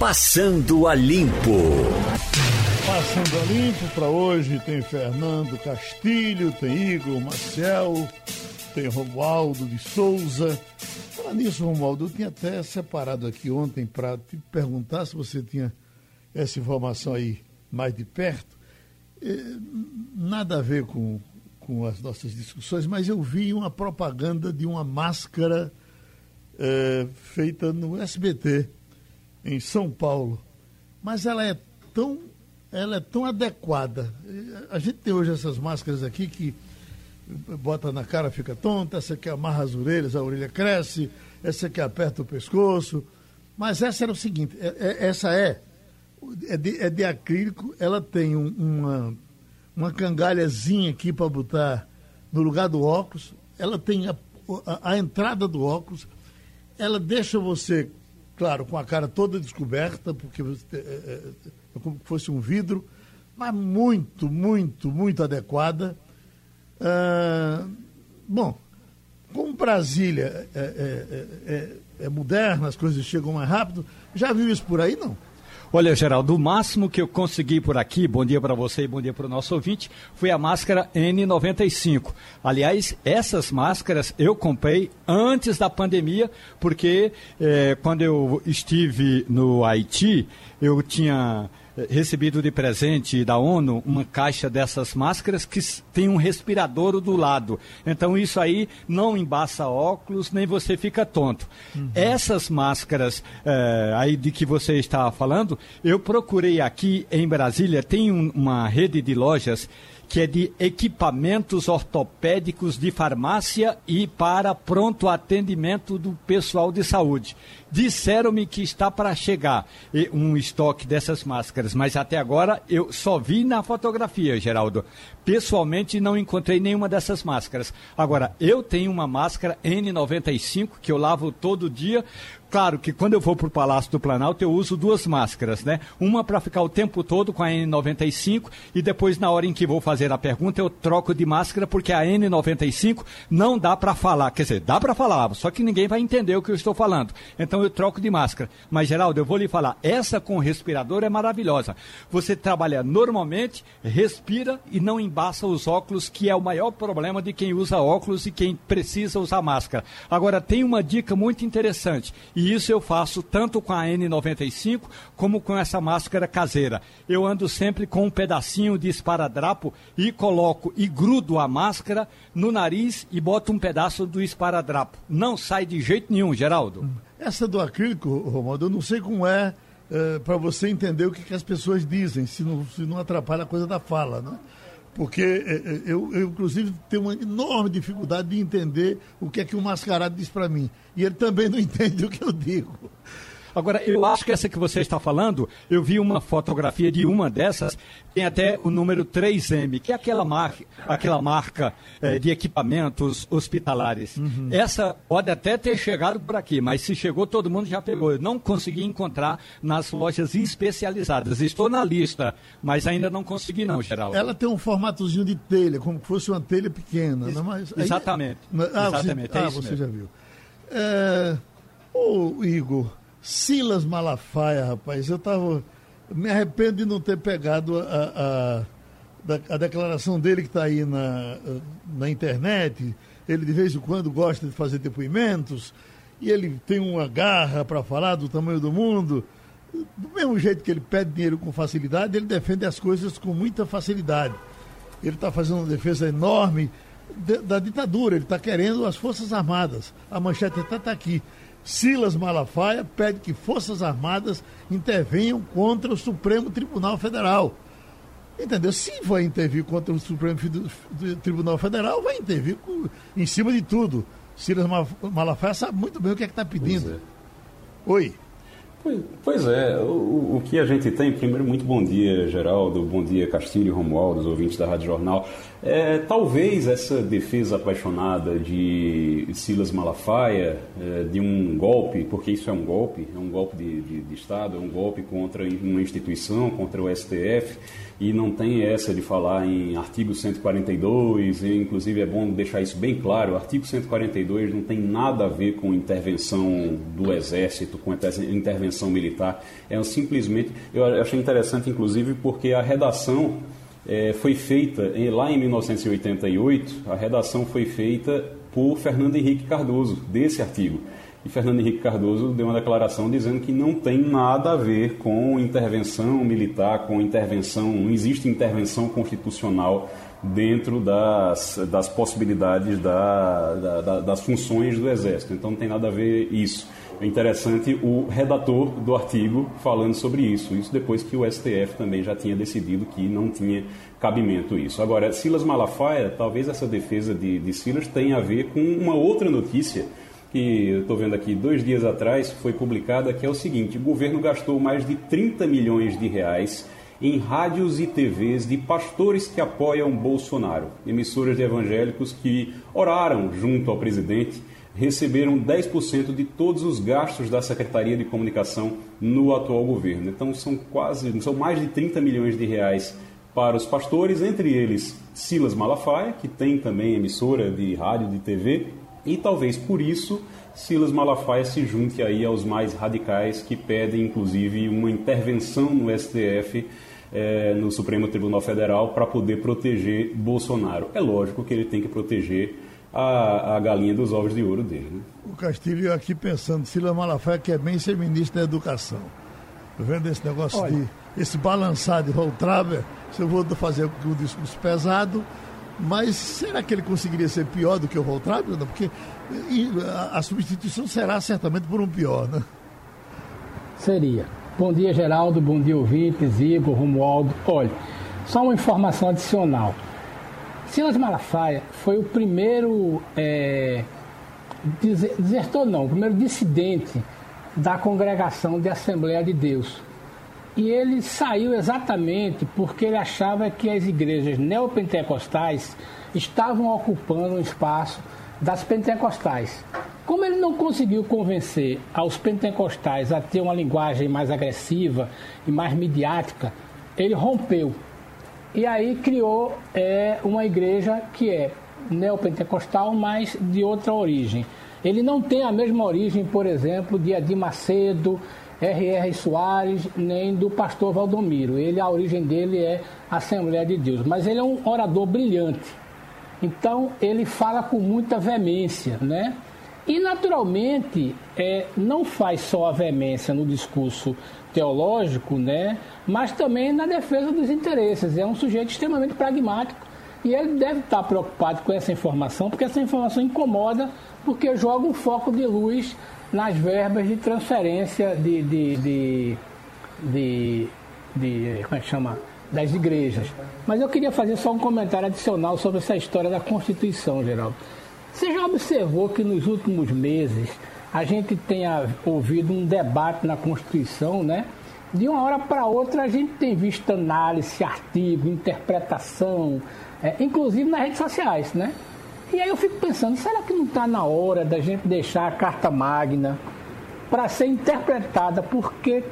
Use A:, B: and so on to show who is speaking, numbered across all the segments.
A: Passando a Limpo.
B: Passando a Limpo para hoje tem Fernando Castilho, tem Igor Marcel, tem Romualdo de Souza. Falar nisso, Romualdo, eu tinha até separado aqui ontem para te perguntar se você tinha essa informação aí mais de perto. É, nada a ver com, com as nossas discussões, mas eu vi uma propaganda de uma máscara é, feita no SBT, em São Paulo. Mas ela é tão, ela é tão adequada. A gente tem hoje essas máscaras aqui que bota na cara, fica tonta, essa que amarra as orelhas, a orelha cresce, essa que aperta o pescoço. Mas essa era o seguinte, é, é, essa é, é de, é de acrílico, ela tem um, uma, uma cangalhazinha aqui para botar no lugar do óculos, ela tem a, a, a entrada do óculos, ela deixa você, claro, com a cara toda descoberta, porque você, é, é, é como se fosse um vidro, mas muito, muito, muito adequada. Ah, bom, como Brasília é, é, é, é, moderna, as coisas chegam mais rápido, já viu isso por aí, não?
C: Olha, Geraldo, o máximo que eu consegui por aqui, bom dia para você e bom dia para o nosso ouvinte, foi a máscara N95. Aliás, essas máscaras eu comprei antes da pandemia, porque eh, quando eu estive no Haiti, eu tinha recebido de presente da ONU uma caixa dessas máscaras que tem um respirador do lado. Então isso aí não embaça óculos, nem você fica tonto. Uhum. Essas máscaras é, aí de que você estava falando, eu procurei aqui em Brasília, tem um, uma rede de lojas que é de equipamentos ortopédicos de farmácia e para pronto atendimento do pessoal de saúde. Disseram-me que está para chegar um estoque dessas máscaras, mas até agora eu só vi na fotografia, Geraldo. Pessoalmente não encontrei nenhuma dessas máscaras. Agora, eu tenho uma máscara N95 que eu lavo todo dia Claro que quando eu vou para o Palácio do Planalto, eu uso duas máscaras, né? Uma para ficar o tempo todo com a N95 e depois, na hora em que vou fazer a pergunta, eu troco de máscara porque a N95 não dá para falar. Quer dizer, dá para falar, só que ninguém vai entender o que eu estou falando. Então eu troco de máscara. Mas, Geraldo, eu vou lhe falar, essa com respirador é maravilhosa. Você trabalha normalmente, respira e não embaça os óculos, que é o maior problema de quem usa óculos e quem precisa usar máscara. Agora, tem uma dica muito interessante e isso eu faço tanto com a N95 como com essa máscara caseira. Eu ando sempre com um pedacinho de esparadrapo e coloco e grudo a máscara no nariz e boto um pedaço do esparadrapo. Não sai de jeito nenhum, Geraldo.
B: Essa do acrílico, Romualdo, eu não sei como é, é para você entender o que, que, as pessoas dizem, se não, se não atrapalha a coisa da fala, né? Porque é, é, eu, eu, inclusive, tenho uma enorme dificuldade de entender o que é que o mascarado diz para mim. E ele também não entende o que eu digo.
C: Agora, eu acho que essa que você está falando, eu vi uma fotografia de uma dessas, tem até o número 3M, que é aquela marca, aquela marca é, de equipamentos hospitalares. Uhum. Essa pode até ter chegado por aqui, mas se chegou, todo mundo já pegou. Eu não consegui encontrar nas lojas especializadas. Estou na lista, mas ainda não consegui não, Geraldo.
B: Ela tem um formatozinho de telha, como se fosse uma telha pequena. Ex
C: né? mas, aí... Exatamente.
B: Ah, Exatamente. Você, é ah, você já viu. É... Ô, Igor, Silas Malafaia, rapaz, eu tava. Me arrependo de não ter pegado a, a, a declaração dele que está aí na, na internet. Ele de vez em quando gosta de fazer depoimentos e ele tem uma garra para falar do tamanho do mundo. Do mesmo jeito que ele pede dinheiro com facilidade, ele defende as coisas com muita facilidade. Ele está fazendo uma defesa enorme da ditadura, ele está querendo as Forças Armadas. A manchete até está aqui. Silas Malafaia pede que Forças Armadas intervenham contra o Supremo Tribunal Federal. Entendeu? Se vai intervir contra o Supremo Tribunal Federal, vai intervir em cima de tudo. Silas Malafaia sabe muito bem o que é que está pedindo. É. Oi.
D: Pois, é, o, o, que a gente tem, primeiro, muito bom dia, Geraldo, bom dia, Castilho, Romualdo, os ouvintes da Rádio Jornal. É, talvez essa defesa apaixonada de Silas Malafaia, é, de um golpe, porque isso é um golpe, é um golpe de, de, de Estado, é um golpe contra uma instituição, contra o STF, e não tem essa de falar em artigo 142, e inclusive é bom deixar isso bem claro, o artigo 142 não tem nada a ver com intervenção do Exército, com intervenção militar. É simplesmente, eu achei interessante, inclusive, porque a redação é, foi feita lá em 1988, a redação foi feita por Fernando Henrique Cardoso, desse artigo. E Fernando Henrique Cardoso deu uma declaração dizendo que não tem nada a ver com intervenção militar, com intervenção, não existe intervenção constitucional dentro das, das possibilidades da, da, das funções do Exército. Então não tem nada a ver isso. É interessante o redator do artigo falando sobre isso. Isso depois que o STF também já tinha decidido que não tinha cabimento isso. Agora, Silas Malafaia, talvez essa defesa de, de Silas tenha a ver com uma outra notícia que eu estou vendo aqui dois dias atrás foi publicada, que é o seguinte: o governo gastou mais de 30 milhões de reais em rádios e TVs de pastores que apoiam Bolsonaro. Emissoras de evangélicos que oraram junto ao presidente receberam 10% de todos os gastos da Secretaria de Comunicação no atual governo. Então são quase, são mais de 30 milhões de reais para os pastores, entre eles Silas Malafaia, que tem também emissora de rádio de TV, e talvez por isso Silas Malafaia se junte aí aos mais radicais que pedem inclusive uma intervenção no STF é, no Supremo Tribunal Federal para poder proteger Bolsonaro. É lógico que ele tem que proteger a, a galinha dos ovos de ouro dele. Né?
B: O Castilho aqui pensando, Silas Malafaia quer bem ser ministro da Educação. Tô vendo esse negócio Olha. de esse balançar de Voltraber, se eu vou fazer o discurso pesado, mas será que ele conseguiria ser pior do que o Voltraber? Porque a, a substituição será certamente por um pior, né?
A: Seria. Bom dia, Geraldo. Bom dia, ouvintes, Igor, Romualdo. Olha, só uma informação adicional. Silas Malafaia foi o primeiro é, desertor, não, o primeiro dissidente da congregação de Assembleia de Deus. E ele saiu exatamente porque ele achava que as igrejas neopentecostais estavam ocupando um espaço das pentecostais. Como ele não conseguiu convencer aos pentecostais a ter uma linguagem mais agressiva e mais midiática, ele rompeu. E aí criou é, uma igreja que é neopentecostal, mas de outra origem. Ele não tem a mesma origem, por exemplo, de Edir Macedo, R.R. Soares, nem do pastor Valdomiro. Ele, a origem dele é Assembleia de Deus. Mas ele é um orador brilhante. Então, ele fala com muita veemência, né? E, naturalmente, é, não faz só a veemência no discurso teológico, né, mas também na defesa dos interesses. É um sujeito extremamente pragmático e ele deve estar preocupado com essa informação, porque essa informação incomoda, porque joga um foco de luz nas verbas de transferência de, de, de, de, de como é que chama? das igrejas. Mas eu queria fazer só um comentário adicional sobre essa história da Constituição, Geraldo. Você já observou que nos últimos meses a gente tenha ouvido um debate na Constituição, né? De uma hora para outra a gente tem visto análise, artigo, interpretação, é, inclusive nas redes sociais, né? E aí eu fico pensando, será que não está na hora da gente deixar a Carta Magna para ser interpretada porque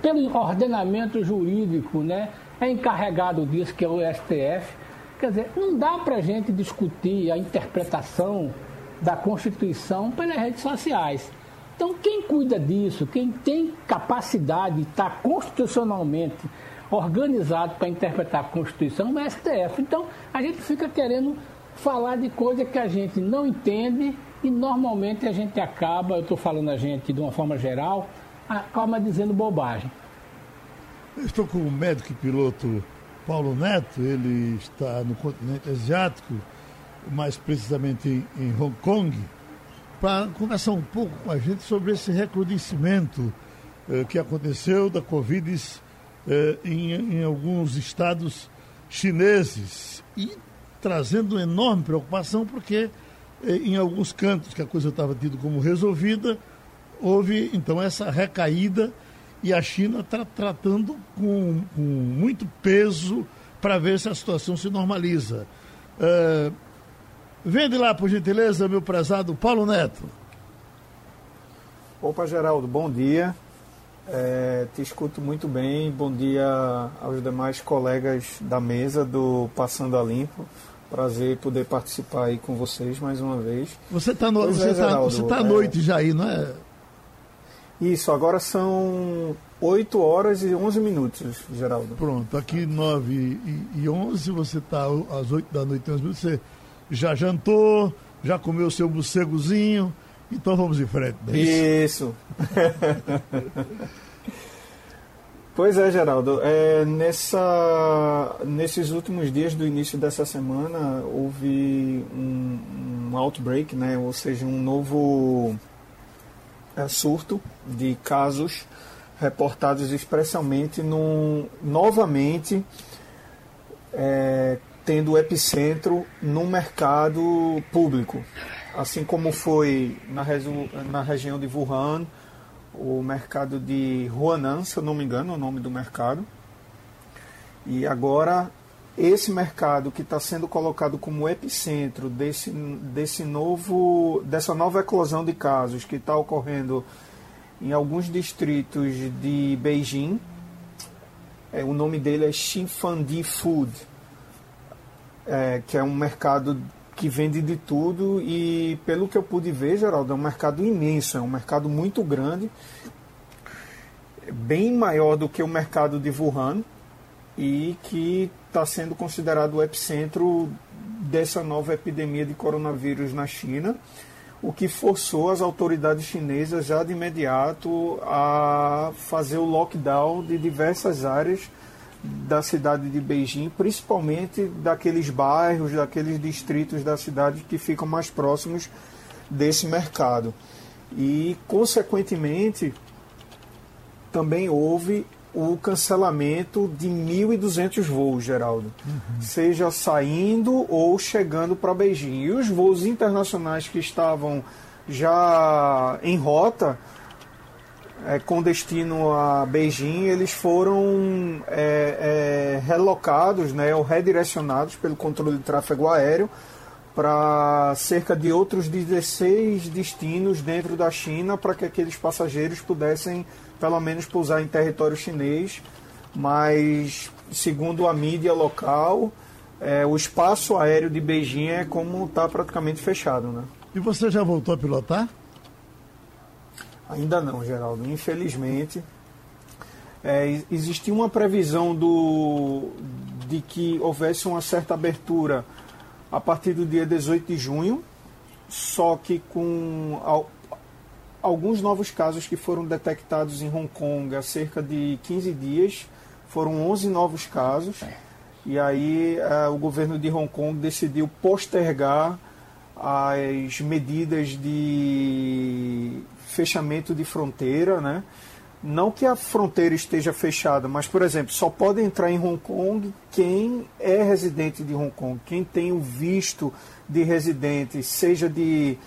A: pelo ordenamento jurídico, né? É encarregado disso que é o STF Quer dizer, não dá para a gente discutir a interpretação da Constituição pelas redes sociais. Então, quem cuida disso, quem tem capacidade de estar constitucionalmente organizado para interpretar a Constituição é o STF. Então, a gente fica querendo falar de coisa que a gente não entende e normalmente a gente acaba, eu estou falando a gente de uma forma geral, acaba dizendo bobagem.
B: Eu estou com o médico e piloto Paulo Neto, ele está no continente asiático, mais precisamente em, Hong Kong, para conversar um pouco com a gente sobre esse recrudescimento eh, que aconteceu da Covid eh, em, em alguns estados chineses e trazendo enorme preocupação porque eh, em alguns cantos que a coisa estava tida como resolvida, houve então essa recaída e a China está tratando com, com, muito peso para ver se a situação se normaliza. Uh, vende lá, por gentileza, meu prezado Paulo Neto.
E: Opa, Geraldo, bom dia. É, te escuto muito bem. Bom dia aos demais colegas da mesa do Passando a Limpo. Prazer poder participar aí com vocês mais uma vez.
B: Você está no, você é, tá, você tá à é... noite já aí, não é?
E: Isso, agora são 8 horas e 11 minutos, Geraldo.
B: Pronto, aqui 9 e 11, você está às 8 da noite, 11 minutos, você já jantou, já comeu seu morcegozinho, então vamos em frente.
E: Né? Isso. pois é, Geraldo. É, nessa, nesses últimos dias do início dessa semana, houve um, um outbreak, né? ou seja, um novo é, surto de casos reportados expressamente no, novamente é, tendo epicentro no mercado público, assim como foi na, na região de Wuhan, o mercado de Huanan, se eu não me engano, é o nome do mercado. E agora esse mercado que está sendo colocado como epicentro desse, desse novo, dessa nova eclosão de casos que está ocorrendo em alguns distritos de Beijing, é, o nome dele é Xinfandi Food, é, que é um mercado que vende de tudo e pelo que eu pude ver, Geraldo, é um mercado imenso, é um mercado muito grande, bem maior do que o mercado de Wuhan e que está sendo considerado o epicentro dessa nova epidemia de coronavírus na China, o que forçou as autoridades chinesas já de imediato a fazer o lockdown de diversas áreas da cidade de Beijing, principalmente daqueles bairros, daqueles distritos da cidade que ficam mais próximos desse mercado. E, consequentemente, também houve o cancelamento de 1.200 voos, Geraldo, uhum. seja saindo ou chegando para Beijing. E os voos internacionais que estavam já em rota, é, com destino a Beijing, eles foram é, é, relocados né, ou redirecionados pelo controle de tráfego aéreo para cerca de outros 16 destinos dentro da China para que aqueles passageiros pudessem pelo menos pousar em território chinês, mas segundo a mídia local, é, o espaço aéreo de Beijing é como está praticamente fechado. Né?
B: E você já voltou a pilotar?
E: Ainda não, Geraldo. Infelizmente, é, existia uma previsão do, de que houvesse uma certa abertura a partir do dia 18 de junho, só que com alguns novos casos que foram detectados em Hong Kong há cerca de 15 dias, foram 11 novos casos, e aí é, o governo de Hong Kong decidiu postergar as medidas de fechamento de fronteira, né? Não que a fronteira esteja fechada, mas, por exemplo, só pode entrar em Hong Kong quem é residente de Hong Kong, quem tem o visto de residente, seja de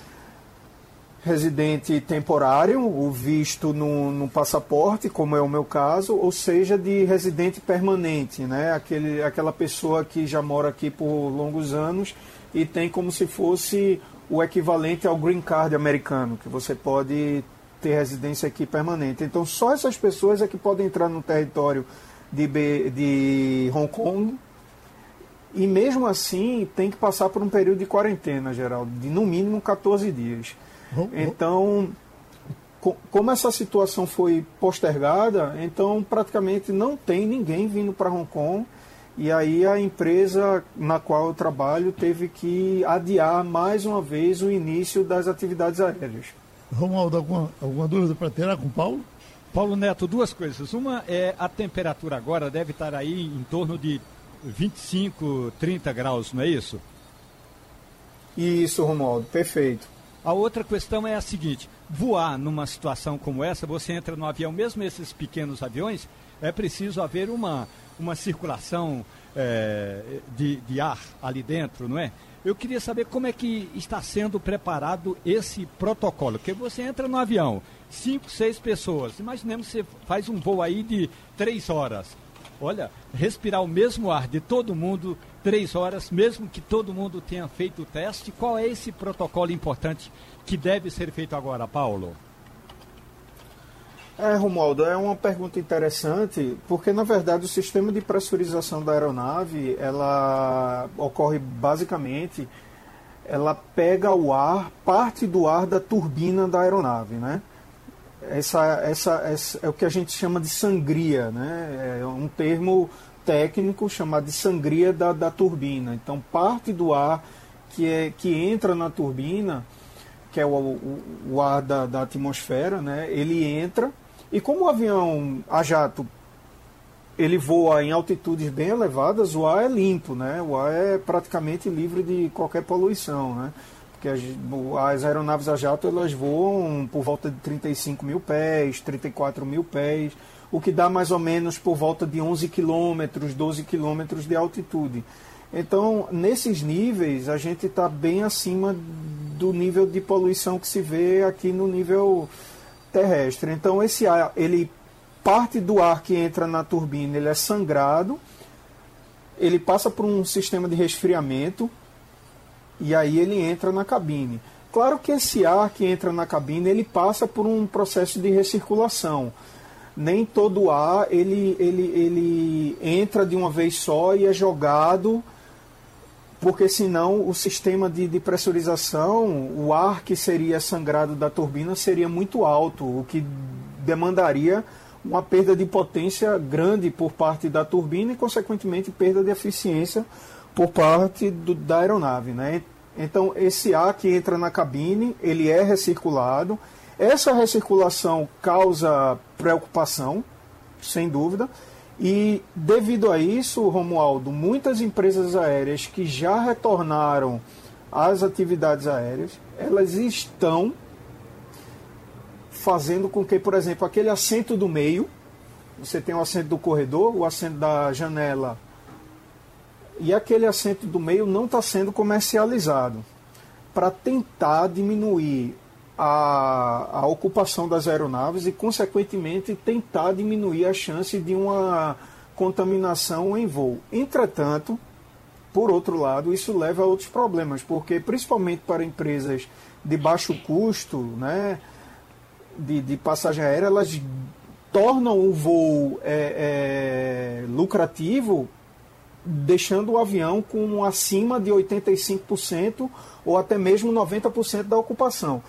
E: residente temporário, o visto no, no, passaporte, como é o meu caso, ou seja, de residente permanente, né? Aquele, aquela pessoa que já mora aqui por longos anos e tem como se fosse o equivalente ao green card americano, que você pode ter residência aqui permanente. Então, só essas pessoas é que podem entrar no território de, de Hong Kong. E mesmo assim, tem que passar por um período de quarentena, Geraldo, de no mínimo 14 dias. Então, como essa situação foi postergada, então praticamente não tem ninguém vindo para Hong Kong e aí a empresa na qual eu trabalho teve que adiar mais uma vez o início das atividades aéreas.
B: Romualdo, alguma, alguma dúvida para tirar com o Paulo?
C: Paulo Neto, duas coisas. Uma é a temperatura agora deve estar aí em torno de 25, 30 graus, não é isso?
E: Isso, Romualdo, perfeito.
C: A outra questão é a seguinte: voar numa situação como essa, você entra no avião, mesmo esses pequenos aviões, é preciso haver uma uma circulação é, de, de ar ali dentro, não é? Eu queria saber como é que está sendo preparado esse protocolo. Porque você entra no avião, cinco, seis pessoas. Imaginemos que você faz um voo aí de três horas. Olha, respirar o mesmo ar de todo mundo, três horas, mesmo que todo mundo tenha feito o teste. Qual é esse protocolo importante que deve ser feito agora, Paulo?
E: É, Romualdo, é uma pergunta interessante, porque na verdade o sistema de pressurização da aeronave, ela ocorre basicamente, ela pega o ar, parte do ar da turbina da aeronave, né? essa, essa, essa, é o que a gente chama de sangria, né? É um termo técnico chamado de sangria da, da turbina. Então, parte do ar que, é, que entra na turbina, que é o, o, o ar da, da atmosfera, né? ele entra e como o avião a jato ele voa em altitudes bem elevadas, o ar é limpo, né? O ar é praticamente livre de qualquer poluição, né? Porque as, as aeronaves a jato elas voam por volta de 35 mil pés, 34 mil pés, o que dá mais ou menos por volta de 11 quilômetros, 12 quilômetros de altitude. Então, nesses níveis, a gente está bem acima do nível de poluição que se vê aqui no nível terrestre. Então, esse ar, ele parte do ar que entra na turbina, ele é sangrado, ele passa por um sistema de resfriamento e aí ele entra na cabine. Claro que esse ar que entra na cabine, ele passa por um processo de recirculação nem todo ar ele, ele, ele entra de uma vez só e é jogado, porque senão o sistema de, de pressurização, o ar que seria sangrado da turbina seria muito alto, o que demandaria uma perda de potência grande por parte da turbina e, consequentemente, perda de eficiência por parte do, da aeronave. Né? Então, esse ar que entra na cabine, ele é recirculado, essa recirculação causa preocupação, sem dúvida, e devido a isso, Romualdo, muitas empresas aéreas que já retornaram às atividades aéreas, elas estão fazendo com que, por exemplo, aquele assento do meio, você tem o assento do corredor, o assento da janela, e aquele assento do meio não está sendo comercializado. Para tentar diminuir a, a ocupação das aeronaves e, consequentemente, tentar diminuir a chance de uma contaminação em voo. Entretanto, por outro lado, isso leva a outros problemas, porque principalmente para empresas de baixo custo, né, de, de passagem aérea, elas tornam o voo é, é, lucrativo, deixando o avião com acima de 85% ou até mesmo 90% da ocupação.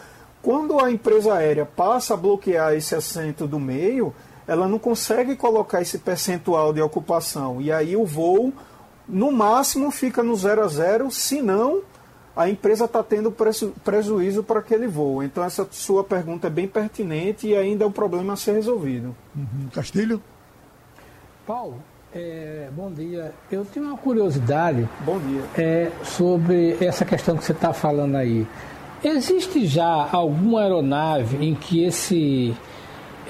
E: Quando a empresa aérea passa a bloquear esse assento do meio, ela não consegue colocar esse percentual de ocupação. E aí o voo, no máximo, fica no zero a zero, se não, a empresa está tendo prejuízo para aquele voo. Então, essa sua pergunta é bem pertinente e ainda é um problema a ser resolvido.
B: Uhum. Castilho?
A: Paulo, é, bom dia. Eu tenho uma curiosidade.
E: Bom dia.
A: É, sobre essa questão que você está falando aí. Existe já alguma aeronave em que esse,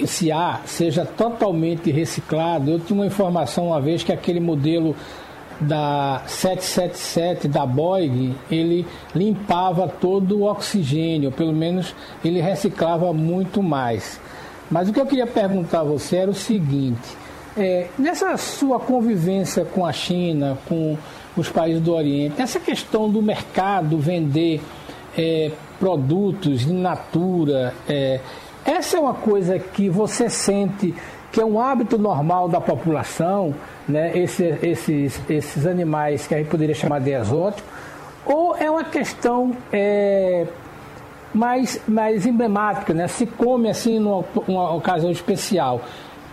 A: esse ar seja totalmente reciclado? Eu tinha uma informação uma vez que aquele modelo da 777 da Boeing, ele limpava todo o oxigênio, pelo menos ele reciclava muito mais. Mas o que eu queria perguntar a você era o seguinte: é, nessa sua convivência com a China, com os países do Oriente, essa questão do mercado vender é, produtos in natura. É, essa é uma coisa que você sente que é um hábito normal da população, né? Esse, esses, esses animais que a gente poderia chamar de exóticos, ou é uma questão é, mais, mais emblemática, né? se come assim numa, numa ocasião especial.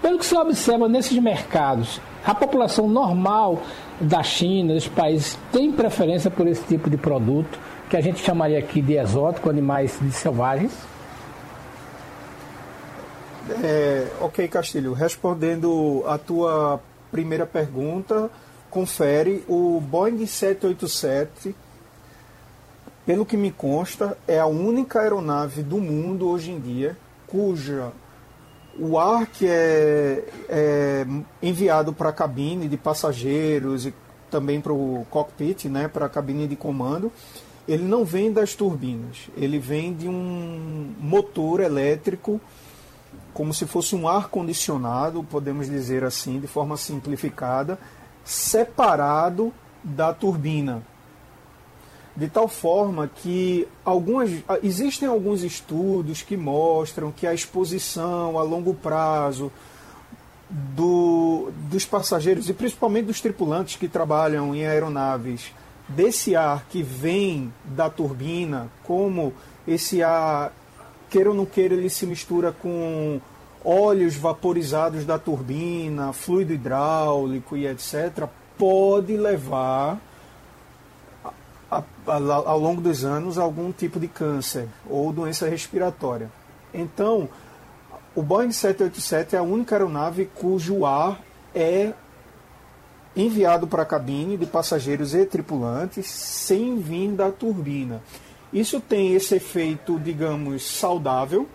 A: Pelo que se observa nesses mercados, a população normal da China, dos países, tem preferência por esse tipo de produto que a gente chamaria aqui de exótico, animais selvagens?
E: É, ok, Castilho. Respondendo a tua primeira pergunta, confere o Boeing 787, pelo que me consta, é a única aeronave do mundo hoje em dia cuja o ar que é, é enviado para a cabine de passageiros e também para o cockpit, né, para a cabine de comando, ele não vem das turbinas, ele vem de um motor elétrico, como se fosse um ar condicionado, podemos dizer assim, de forma simplificada, separado da turbina. De tal forma que algumas, existem alguns estudos que mostram que a exposição a longo prazo do, dos passageiros e principalmente dos tripulantes que trabalham em aeronaves desse ar que vem da turbina, como esse ar queira ou não queira, ele se mistura com óleos vaporizados da turbina, fluido hidráulico e etc., pode levar a, a, ao longo dos anos algum tipo de câncer ou doença respiratória. Então, o Boeing 787 é a única aeronave cujo ar é enviado para a cabine de passageiros e tripulantes sem vir da turbina. Isso tem esse efeito, digamos, saudável,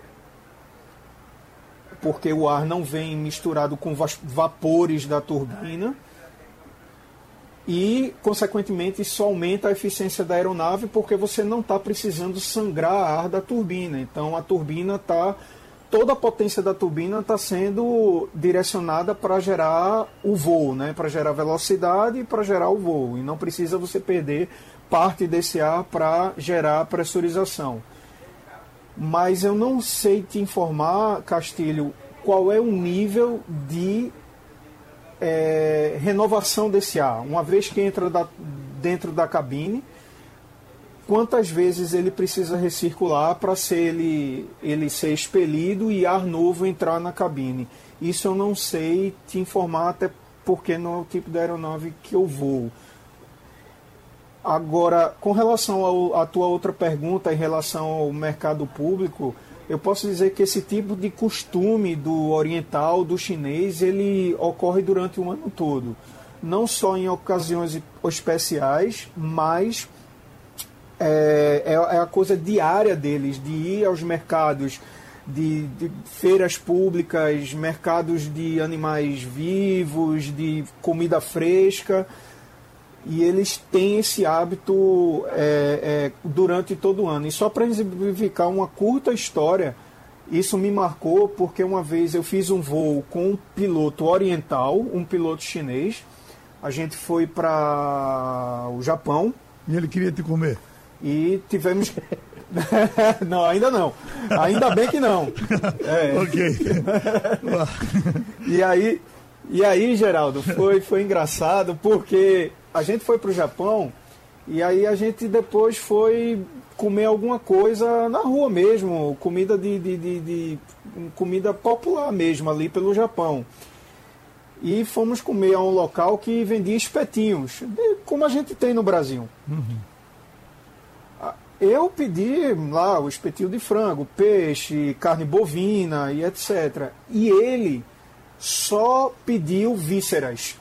E: porque o ar não vem misturado com vapores da turbina e, consequentemente, isso aumenta a eficiência da aeronave porque você não está precisando sangrar ar da turbina. Então, a turbina está. Toda a potência da turbina está sendo direcionada para gerar o voo, né? para gerar velocidade e para gerar o voo. E não precisa você perder parte desse ar para gerar pressurização. Mas eu não sei te informar, Castilho, qual é o nível de é, renovação desse ar. Uma vez que entra da, dentro da cabine, quantas vezes ele precisa recircular para ser ele, ele ser expelido e ar novo entrar na cabine. Isso eu não sei te informar, até porque não é o tipo de aeronave que eu vou. Agora, com relação à tua outra pergunta em relação ao mercado público, eu posso dizer que esse tipo de costume do oriental, do chinês, ele ocorre durante o ano todo. Não só em ocasiões especiais, mas é, é, é a coisa diária deles, de ir aos mercados, de, de, feiras públicas, mercados de animais vivos, de comida fresca e eles têm esse hábito é, é, durante todo o ano. E só para exemplificar uma curta história, isso me marcou porque uma vez eu fiz um voo com um piloto oriental, um piloto chinês. A gente foi para o Japão.
B: E ele queria te comer?
E: E tivemos. não, ainda não. Ainda bem que não.
B: É. ok.
E: e aí, e aí, Geraldo, foi, foi engraçado porque a gente foi para o Japão e aí a gente depois foi comer alguma coisa na rua mesmo, comida de, de, de, de comida popular mesmo ali pelo Japão. E fomos comer a um local que vendia espetinhos, como a gente tem no Brasil. Uhum. Eu pedi lá o espetinho de frango, peixe, carne bovina e etc. E ele só pediu vísceras.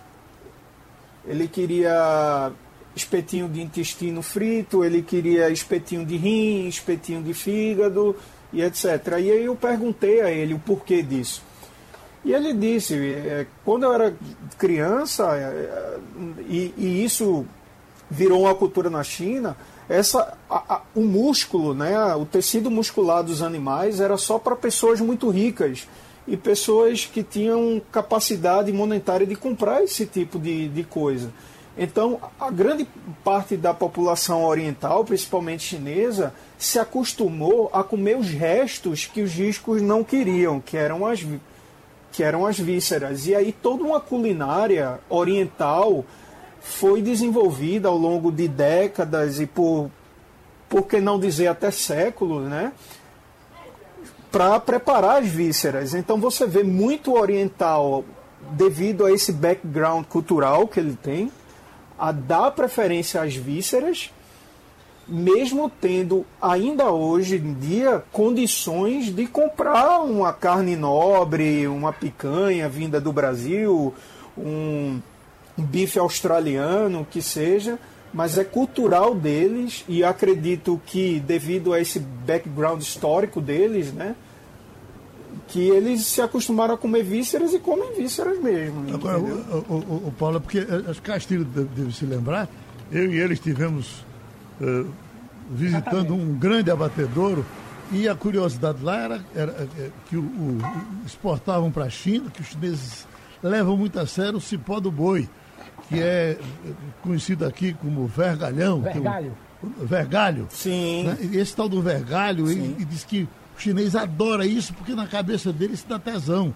E: Ele queria espetinho de intestino frito, ele queria espetinho de rim, espetinho de fígado e etc. E aí eu perguntei a ele o porquê disso. E ele disse, é, quando eu era criança, é, e, e isso virou uma cultura na China, essa, a, a, o músculo, né, o tecido muscular dos animais era só para pessoas muito ricas e pessoas que tinham capacidade monetária de comprar esse tipo de, de coisa. Então, a grande parte da população oriental, principalmente chinesa, se acostumou a comer os restos que os riscos não queriam, que eram as, que eram as vísceras. E aí toda uma culinária oriental foi desenvolvida ao longo de décadas e por, por que não dizer até séculos, né? para preparar as vísceras. Então você vê muito oriental devido a esse background cultural que ele tem, a dar preferência às vísceras, mesmo tendo ainda hoje em dia condições de comprar uma carne nobre, uma picanha vinda do Brasil, um, um bife australiano, que seja, mas é cultural deles e acredito que devido a esse background histórico deles, né, que eles se acostumaram a comer vísceras e comem vísceras mesmo.
B: Agora, o, o, o, Paulo, porque as Castilho deve se lembrar, eu e ele estivemos uh, visitando um grande abatedouro e a curiosidade lá era, era, era é, que o, o exportavam para a China, que os chineses levam muito a sério o cipó do boi, que é conhecido aqui como vergalhão.
A: Vergalho.
B: O, vergalho.
E: Sim.
B: Né? Esse tal do vergalho, e, e diz que o chinês adora isso porque na cabeça dele isso dá tesão.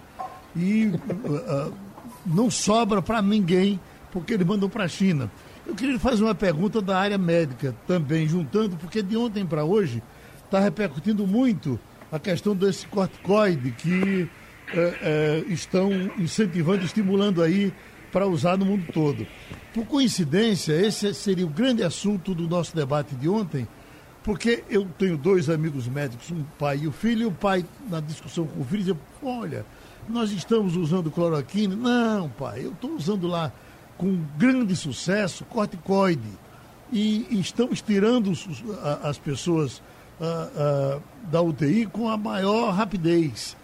B: E uh, não sobra para ninguém porque ele mandou para a China. Eu queria fazer uma pergunta da área médica também, juntando, porque de ontem para hoje está repercutindo muito a questão desse corticoide que é, é, estão incentivando, estimulando aí para usar no mundo todo. Por coincidência, esse seria o grande assunto do nosso debate de ontem, porque eu tenho dois amigos médicos, um pai e o filho, e o pai, na discussão com o filho, dizia, olha, nós estamos usando cloroquina. Não, pai, eu estou usando lá com grande sucesso corticoide. E, e estamos tirando as pessoas uh, uh, da UTI com a maior rapidez.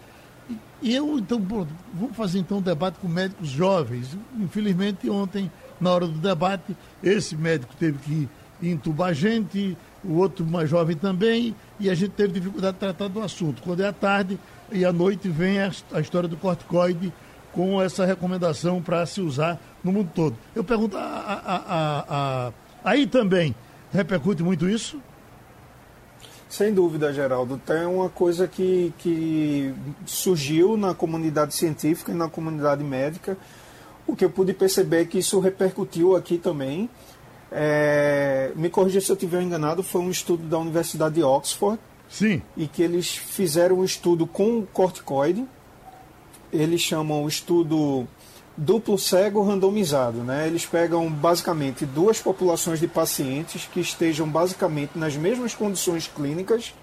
B: E eu, então, pronto, vamos fazer então um debate com médicos jovens. Infelizmente, ontem, na hora do debate, esse médico teve que entubar a gente, o outro mais jovem também, e a gente teve dificuldade de tratar do assunto. Quando é à tarde e à noite vem a, a história do corticoide com essa recomendação para se usar no mundo todo. Eu pergunto, a, a, a, aí também repercute muito isso?
E: Sem dúvida, Geraldo. Tem uma coisa que, que surgiu na comunidade científica e na comunidade médica. O que eu pude perceber é que isso repercutiu aqui também. É, me corrija se eu estiver enganado, foi um estudo da Universidade de Oxford.
B: Sim.
E: E que eles fizeram um estudo com corticoide. Eles chamam o estudo duplo cego randomizado. Né? Eles pegam basicamente duas populações de pacientes que estejam basicamente nas mesmas condições clínicas.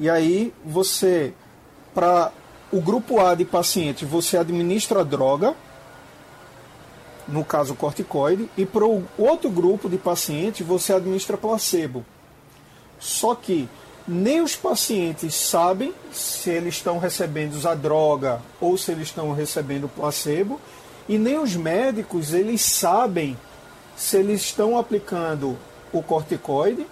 E: E aí você, para o grupo A de pacientes, você administra droga, no caso corticoide, e para o outro grupo de pacientes você administra placebo. Só que nem os pacientes sabem se eles estão recebendo a droga ou se eles estão recebendo placebo, e nem os médicos eles sabem se eles estão aplicando o corticoide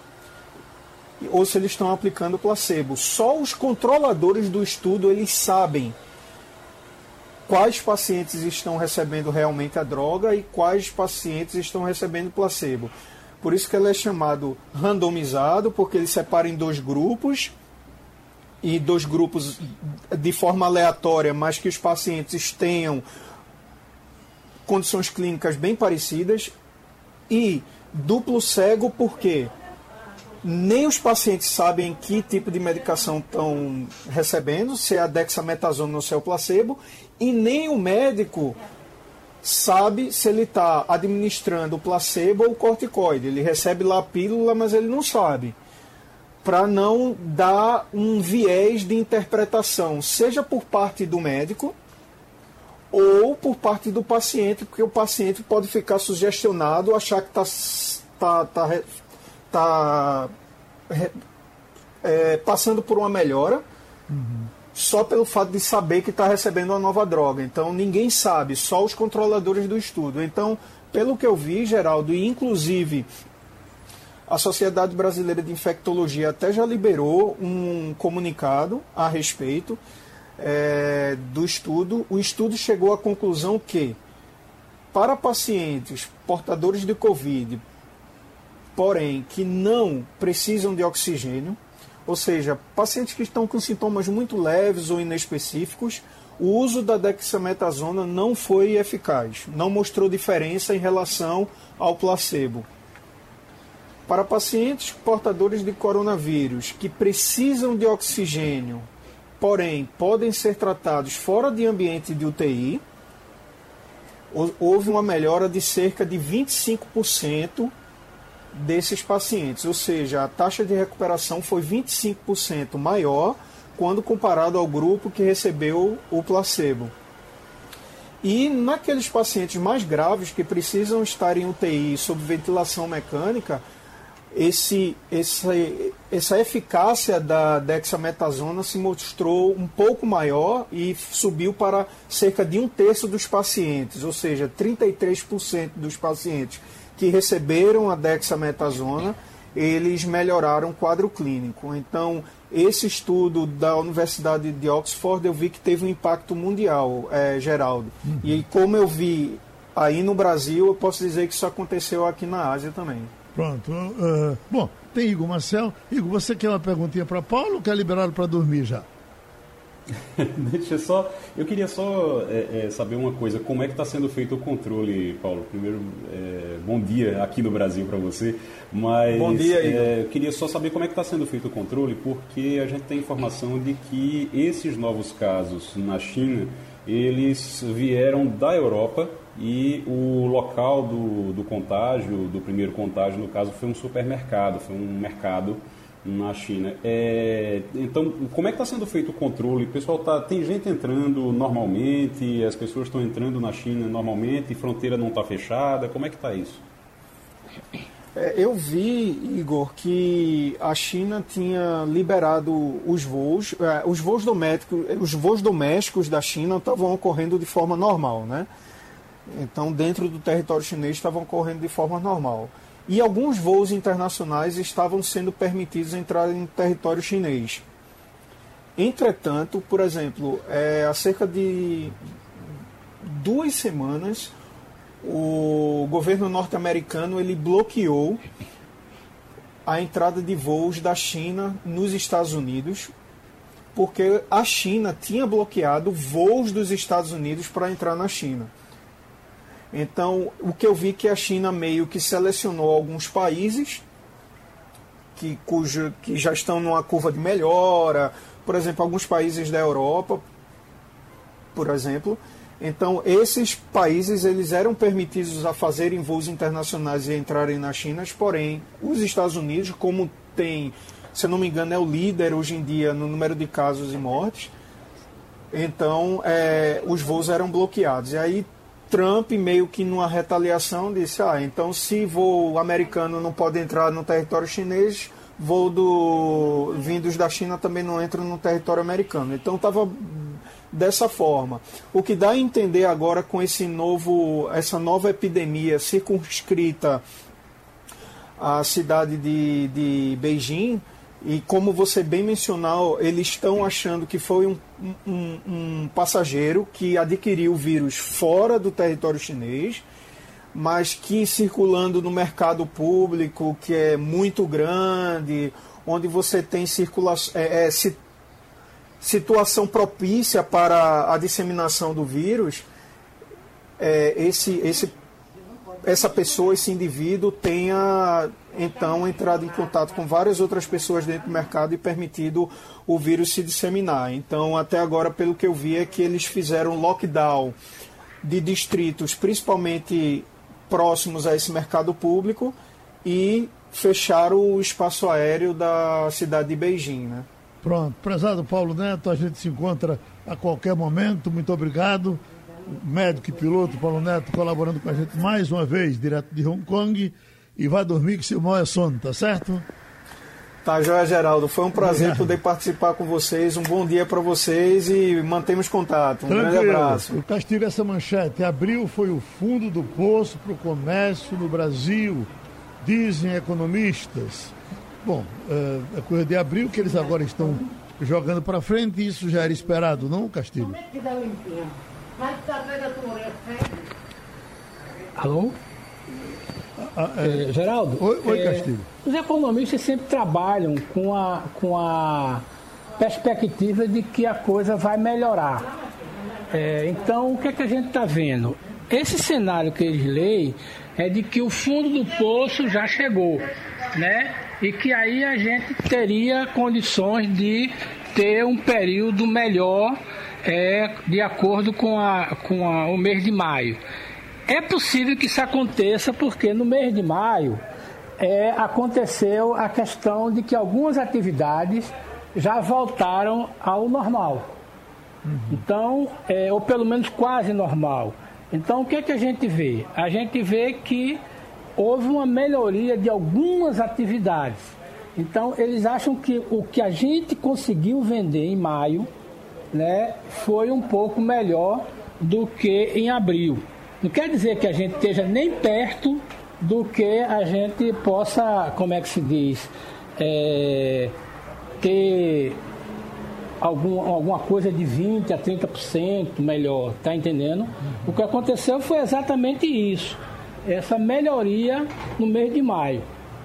E: ou se eles estão aplicando placebo. Só os controladores do estudo eles sabem quais pacientes estão recebendo realmente a droga e quais pacientes estão recebendo placebo. Por isso que ele é chamado randomizado, porque ele separa em dois grupos e dois grupos de forma aleatória, mas que os pacientes tenham condições clínicas bem parecidas e duplo cego porque nem os pacientes sabem que tipo de medicação estão recebendo, se é a dexametasona ou se é o placebo, e nem o médico sabe se ele está administrando placebo ou corticoide. Ele recebe lá a pílula, mas ele não sabe. Para não dar um viés de interpretação, seja por parte do médico ou por parte do paciente, porque o paciente pode ficar sugestionado, achar que está tá, tá, tá, é, passando por uma melhora. Uhum só pelo fato de saber que está recebendo uma nova droga. Então ninguém sabe, só os controladores do estudo. Então, pelo que eu vi, Geraldo, e inclusive a Sociedade Brasileira de Infectologia até já liberou um comunicado a respeito é, do estudo. O estudo chegou à conclusão que, para pacientes portadores de Covid, porém que não precisam de oxigênio, ou seja, pacientes que estão com sintomas muito leves ou inespecíficos, o uso da dexametasona não foi eficaz, não mostrou diferença em relação ao placebo. Para pacientes portadores de coronavírus que precisam de oxigênio, porém podem ser tratados fora de ambiente de UTI, houve uma melhora de cerca de 25% desses pacientes, ou seja, a taxa de recuperação foi 25% maior quando comparado ao grupo que recebeu o placebo. E naqueles pacientes mais graves que precisam estar em UTI sob ventilação mecânica, esse, esse, essa eficácia da dexametasona se mostrou um pouco maior e subiu para cerca de um terço dos pacientes, ou seja, 33% dos pacientes que receberam a dexametasona, eles melhoraram o quadro clínico. Então, esse estudo da Universidade de Oxford, eu vi que teve um impacto mundial, é, Geraldo. Uhum. E como eu vi aí no Brasil, eu posso dizer que isso aconteceu aqui na Ásia também.
B: Pronto. Uh, bom, tem Igor Marcel. Igor, você quer uma perguntinha para Paulo ou quer liberá-lo para dormir já?
D: Deixa só. Eu queria só é, é, saber uma coisa: como é que está sendo feito o controle, Paulo? Primeiro, é, bom dia aqui no Brasil para você. Mas
E: bom dia, Igor.
D: É, eu queria só saber como é que está sendo feito o controle, porque a gente tem informação de que esses novos casos na China eles vieram da Europa e o local do, do contágio, do primeiro contágio, no caso, foi um supermercado, foi um mercado na China. É, então, como é que está sendo feito o controle? O pessoal tá, tem gente entrando normalmente, as pessoas estão entrando na China normalmente, fronteira não está fechada. Como é que está isso?
E: É, eu vi, Igor, que a China tinha liberado os voos, é, os voos domésticos, os voos domésticos da China estavam ocorrendo de forma normal, né? Então, dentro do território chinês estavam ocorrendo de forma normal e alguns voos internacionais estavam sendo permitidos entrar em território chinês. Entretanto, por exemplo, é, há cerca de duas semanas, o governo norte-americano ele bloqueou a entrada de voos da China nos Estados Unidos, porque a China tinha bloqueado voos dos Estados Unidos para entrar na China. Então, o que eu vi que a China meio que selecionou alguns países que, cujo, que já estão numa curva de melhora, por exemplo, alguns países da Europa, por exemplo. Então, esses países eles eram permitidos a fazerem voos internacionais e entrarem na China, porém, os Estados Unidos, como tem, se eu não me engano, é o líder hoje em dia no número de casos e mortes, então é, os voos eram bloqueados. E aí Trump, meio que numa retaliação, disse: ah, então se voo americano não pode entrar no território chinês, voo do vindos da China também não entram no território americano. Então estava dessa forma. O que dá a entender agora com esse novo, essa nova epidemia circunscrita à cidade de, de Beijing, e como você bem mencionou, eles estão achando que foi um, um, um, passageiro que adquiriu o vírus fora do território chinês, mas que circulando no mercado público, que é muito grande, onde você tem circulação, é, é, situação propícia para a disseminação do vírus, é, esse, esse, essa pessoa, esse indivíduo tenha então entrado em contato com várias outras pessoas dentro do mercado e permitido o vírus se disseminar. Então, até agora, pelo que eu vi, é que eles fizeram lockdown de distritos, principalmente próximos a esse mercado público, e fecharam o espaço aéreo da cidade de Beijing. Né?
B: Pronto. Prezado Paulo Neto, a gente se encontra a qualquer momento. Muito obrigado. Médico e piloto Paulo Neto colaborando com a gente mais uma vez, direto de Hong Kong e vai dormir que seu mal é sono, tá certo?
E: Tá, Joia Geraldo. Foi um prazer Obrigado. poder participar com vocês. Um bom dia para vocês e mantemos contato. Um Tranquilo. grande abraço.
B: O castigo essa manchete. Abril foi o fundo do poço para o comércio no Brasil, dizem economistas. Bom, é, é coisa de abril que eles agora estão jogando para frente e isso já era esperado, não, Castilho?
A: Alô? Ah, é... Geraldo,
B: oi, oi é, Castilho.
A: Os economistas sempre trabalham com a, com a perspectiva de que a coisa vai melhorar. É, então, o que, é que a gente está vendo? Esse cenário que eles leem é de que o fundo do poço já chegou, né? E que aí a gente teria condições de ter um período melhor é, de acordo com, a, com a, o mês de maio. É possível que isso aconteça porque no mês de maio é, aconteceu a questão de que algumas atividades já voltaram ao normal. Uhum. Então, é, ou pelo menos quase normal. Então, o que, é que a gente vê? A gente vê que houve uma melhoria de algumas atividades. Então, eles acham que o que a gente conseguiu vender em maio né, foi um pouco melhor do que em abril. Não quer dizer que a gente esteja nem perto do que a gente possa, como é que se diz, é, ter algum, alguma coisa de 20% a 30% melhor, tá entendendo? O que aconteceu foi exatamente isso, essa melhoria no mês de maio.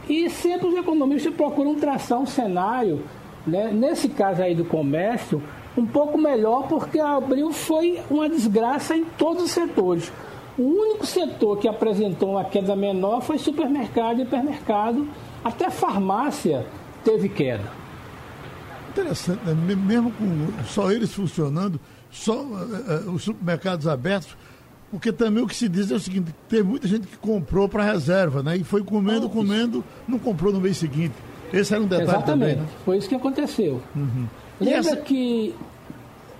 A: E sempre os economistas procuram traçar um cenário, né, nesse caso aí do comércio, um pouco melhor, porque abril foi uma desgraça em todos os setores. O único setor que apresentou uma queda menor foi supermercado e hipermercado, até farmácia teve queda.
B: Interessante, né? mesmo com só eles funcionando, só uh, os supermercados abertos, porque também o que se diz é o seguinte, tem muita gente que comprou para reserva, né? E foi comendo, comendo, não comprou no mês seguinte. Esse era um detalhe
A: Exatamente,
B: também, né?
A: foi isso que aconteceu. Uhum. Lembra essa... que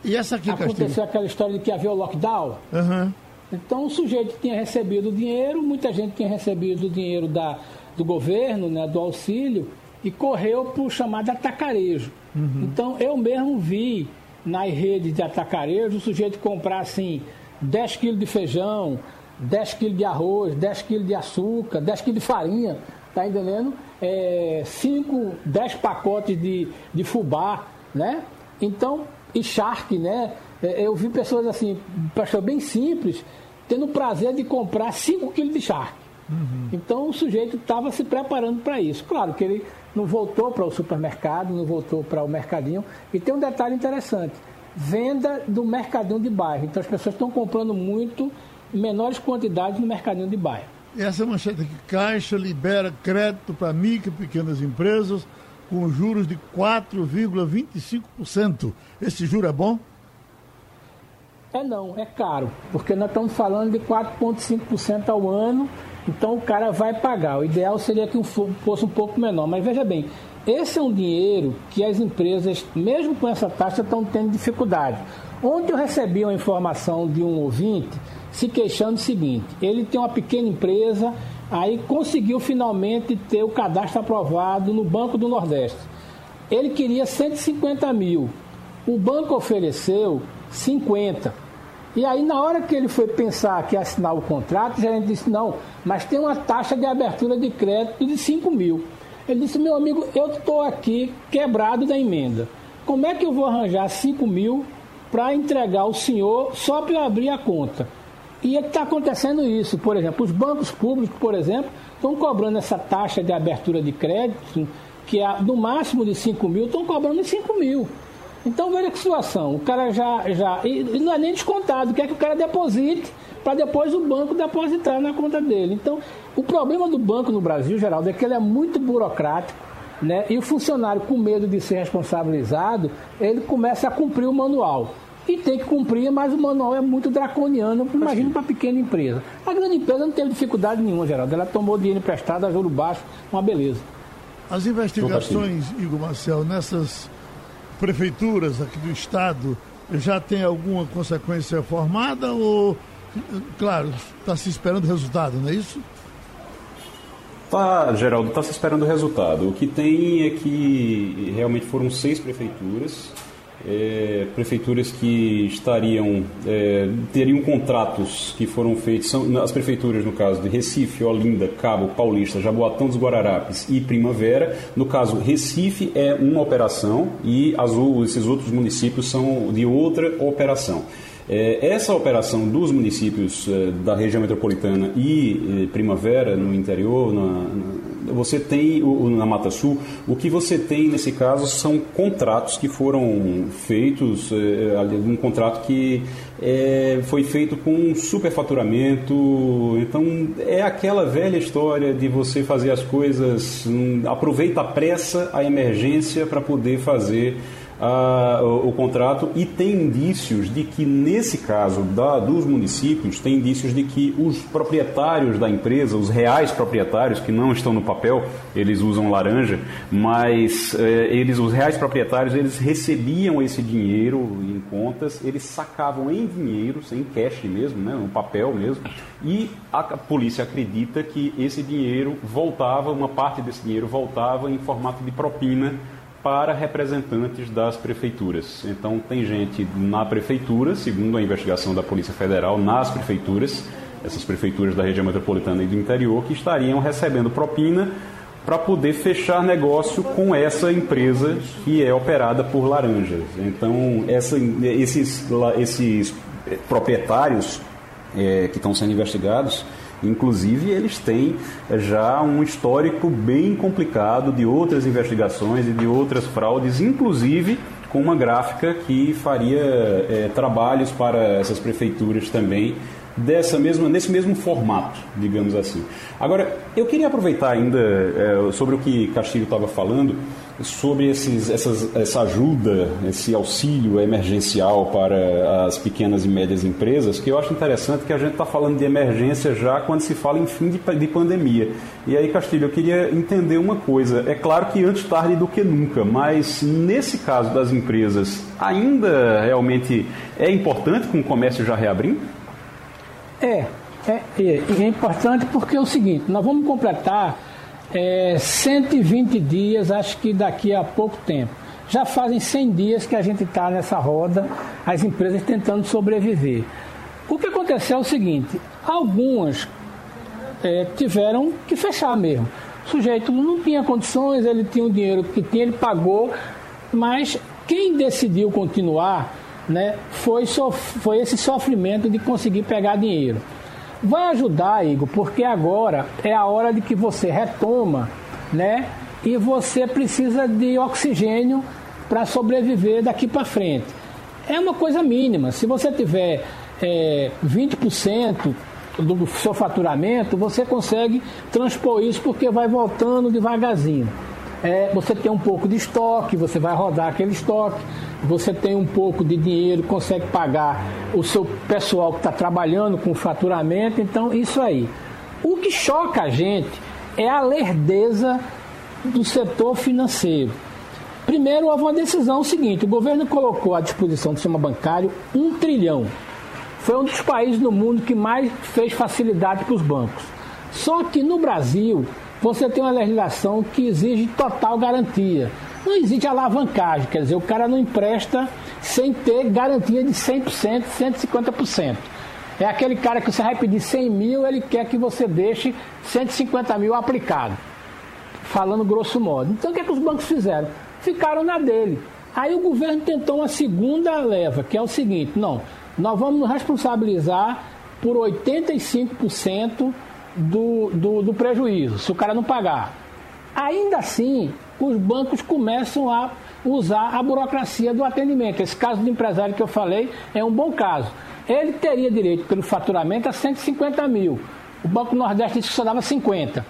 B: e essa aqui,
A: aconteceu
B: Castilho?
A: aquela história de que havia o lockdown?
B: Uhum.
A: Então o sujeito tinha recebido o dinheiro, muita gente tinha recebido o dinheiro da, do governo, né, do auxílio, e correu para o chamado atacarejo. Uhum. Então eu mesmo vi nas redes de atacarejo o sujeito comprar assim 10 quilos de feijão, 10 quilos de arroz, 10 quilos de açúcar, 10 quilos de farinha, tá entendendo? É, 5, 10 pacotes de, de fubá, né? Então, e charque, né? É, eu vi pessoas assim, pessoas bem simples, tendo o prazer de comprar 5 quilos de charque. Uhum. Então o sujeito estava se preparando para isso. Claro que ele não voltou para o supermercado, não voltou para o mercadinho. E tem um detalhe interessante: venda do mercadinho de bairro. Então as pessoas estão comprando muito menores quantidades no mercadinho de bairro.
B: Essa é manchete aqui: Caixa libera crédito para micro e pequenas empresas com juros de 4,25%. Esse juro é bom?
A: É não, é caro, porque nós estamos falando de 4,5% ao ano, então o cara vai pagar. O ideal seria que fosse um pouco menor, mas veja bem, esse é um dinheiro que as empresas, mesmo com essa taxa, estão tendo dificuldade. Ontem eu recebi uma informação de um ouvinte se queixando o seguinte: ele tem uma pequena empresa, aí conseguiu finalmente ter o cadastro aprovado no Banco do Nordeste. Ele queria 150 mil. O banco ofereceu 50. E aí, na hora que ele foi pensar que assinar o contrato, o gerente disse: não, mas tem uma taxa de abertura de crédito de 5 mil. Ele disse: meu amigo, eu estou aqui quebrado da emenda. Como é que eu vou arranjar 5 mil para entregar ao senhor só para eu abrir a conta? E é que está acontecendo isso. Por exemplo, os bancos públicos, por exemplo, estão cobrando essa taxa de abertura de crédito, que é no máximo de 5 mil, estão cobrando em 5 mil. Então veja que situação, o cara já. já e, não é nem descontado, quer que o cara deposite para depois o banco depositar na conta dele. Então, o problema do banco no Brasil, Geraldo, é que ele é muito burocrático, né? E o funcionário, com medo de ser responsabilizado, ele começa a cumprir o manual. E tem que cumprir, mas o manual é muito draconiano, imagina para pequena empresa. A grande empresa não teve dificuldade nenhuma, Geraldo. Ela tomou dinheiro emprestado a juro baixo, uma beleza.
B: As investigações, Igor Marcel, nessas prefeituras aqui do estado já tem alguma consequência formada ou, claro, está se esperando resultado, não é isso?
D: Tá, Geraldo, está se esperando o resultado. O que tem é que realmente foram seis prefeituras é, prefeituras que estariam é, teriam contratos que foram feitos são as prefeituras no caso de Recife, Olinda, Cabo, Paulista, Jaboatão dos Guararapes e Primavera. No caso Recife é uma operação e as, esses outros municípios são de outra operação. É, essa operação dos municípios é, da região metropolitana e é, Primavera no interior, na, na, você tem na Mata Sul, o que você tem nesse caso são contratos que foram feitos, um contrato que foi feito com superfaturamento. Então é aquela velha história de você fazer as coisas, um, aproveita a pressa, a emergência para poder fazer o, o, contrato e tem indícios de que, nesse caso da, dos municípios, tem indícios de que os proprietários da empresa, os reais proprietários, que não estão no papel, eles usam laranja, mas eh, eles, os reais proprietários, eles recebiam esse dinheiro em contas, eles sacavam em dinheiro, em cash mesmo, né, no papel mesmo, e a polícia acredita que esse dinheiro voltava, uma parte desse dinheiro voltava em formato de propina para representantes das prefeituras. Então, tem gente na prefeitura, segundo a investigação da Polícia Federal, nas prefeituras, essas prefeituras da região metropolitana e do interior, que estariam recebendo propina para poder fechar negócio com essa empresa que é operada por laranjas. Então, essa, esses, esses proprietários é, que estão sendo investigados Inclusive, eles têm já um histórico bem complicado de outras investigações e de outras fraudes, inclusive com uma gráfica que faria é, trabalhos para essas prefeituras também dessa mesma, nesse mesmo formato, digamos assim. Agora, eu queria aproveitar ainda é, sobre o que Castilho estava falando, sobre esses, essas, essa ajuda, esse auxílio emergencial para as pequenas e médias empresas, que eu acho interessante que a gente está falando de emergência já quando se fala em fim de, de pandemia. E aí, Castilho, eu queria entender uma coisa. É claro que antes tarde do que nunca, mas nesse caso das empresas, ainda realmente é importante com o comércio já reabrindo?
A: É, é, é, é importante porque é o seguinte, nós vamos completar é, 120 dias, acho que daqui a pouco tempo. Já fazem 100 dias que a gente está nessa roda, as empresas tentando sobreviver. O que aconteceu é o seguinte: algumas é, tiveram que fechar mesmo. O sujeito não tinha condições, ele tinha o dinheiro que tinha, ele pagou, mas quem decidiu continuar né, foi, foi esse sofrimento de conseguir pegar dinheiro. Vai ajudar, Igor, porque agora é a hora de que você retoma, né? E você precisa de oxigênio para sobreviver daqui para frente. É uma coisa mínima. Se você tiver é, 20% do seu faturamento, você consegue transpor isso porque vai voltando devagarzinho. É, você tem um pouco de estoque, você vai rodar aquele estoque você tem um pouco de dinheiro, consegue pagar o seu pessoal que está trabalhando com faturamento, então isso aí. O que choca a gente é a lerdeza do setor financeiro. Primeiro, houve uma decisão seguinte: o governo colocou à disposição do sistema bancário um trilhão. Foi um dos países no mundo que mais fez facilidade para os bancos. Só que no Brasil, você tem uma legislação que exige total garantia não existe alavancagem, quer dizer, o cara não empresta sem ter garantia de 100%, 150%. É aquele cara que você vai pedir 100 mil, ele quer que você deixe 150 mil aplicado. Falando grosso modo. Então o que, é que os bancos fizeram? Ficaram na dele. Aí o governo tentou uma segunda leva, que é o seguinte: não, nós vamos nos responsabilizar por 85% do, do, do prejuízo, se o cara não pagar. Ainda assim, os bancos começam a usar a burocracia do atendimento. Esse caso do empresário que eu falei é um bom caso. Ele teria direito pelo faturamento a 150 mil. O Banco Nordeste só dava 50.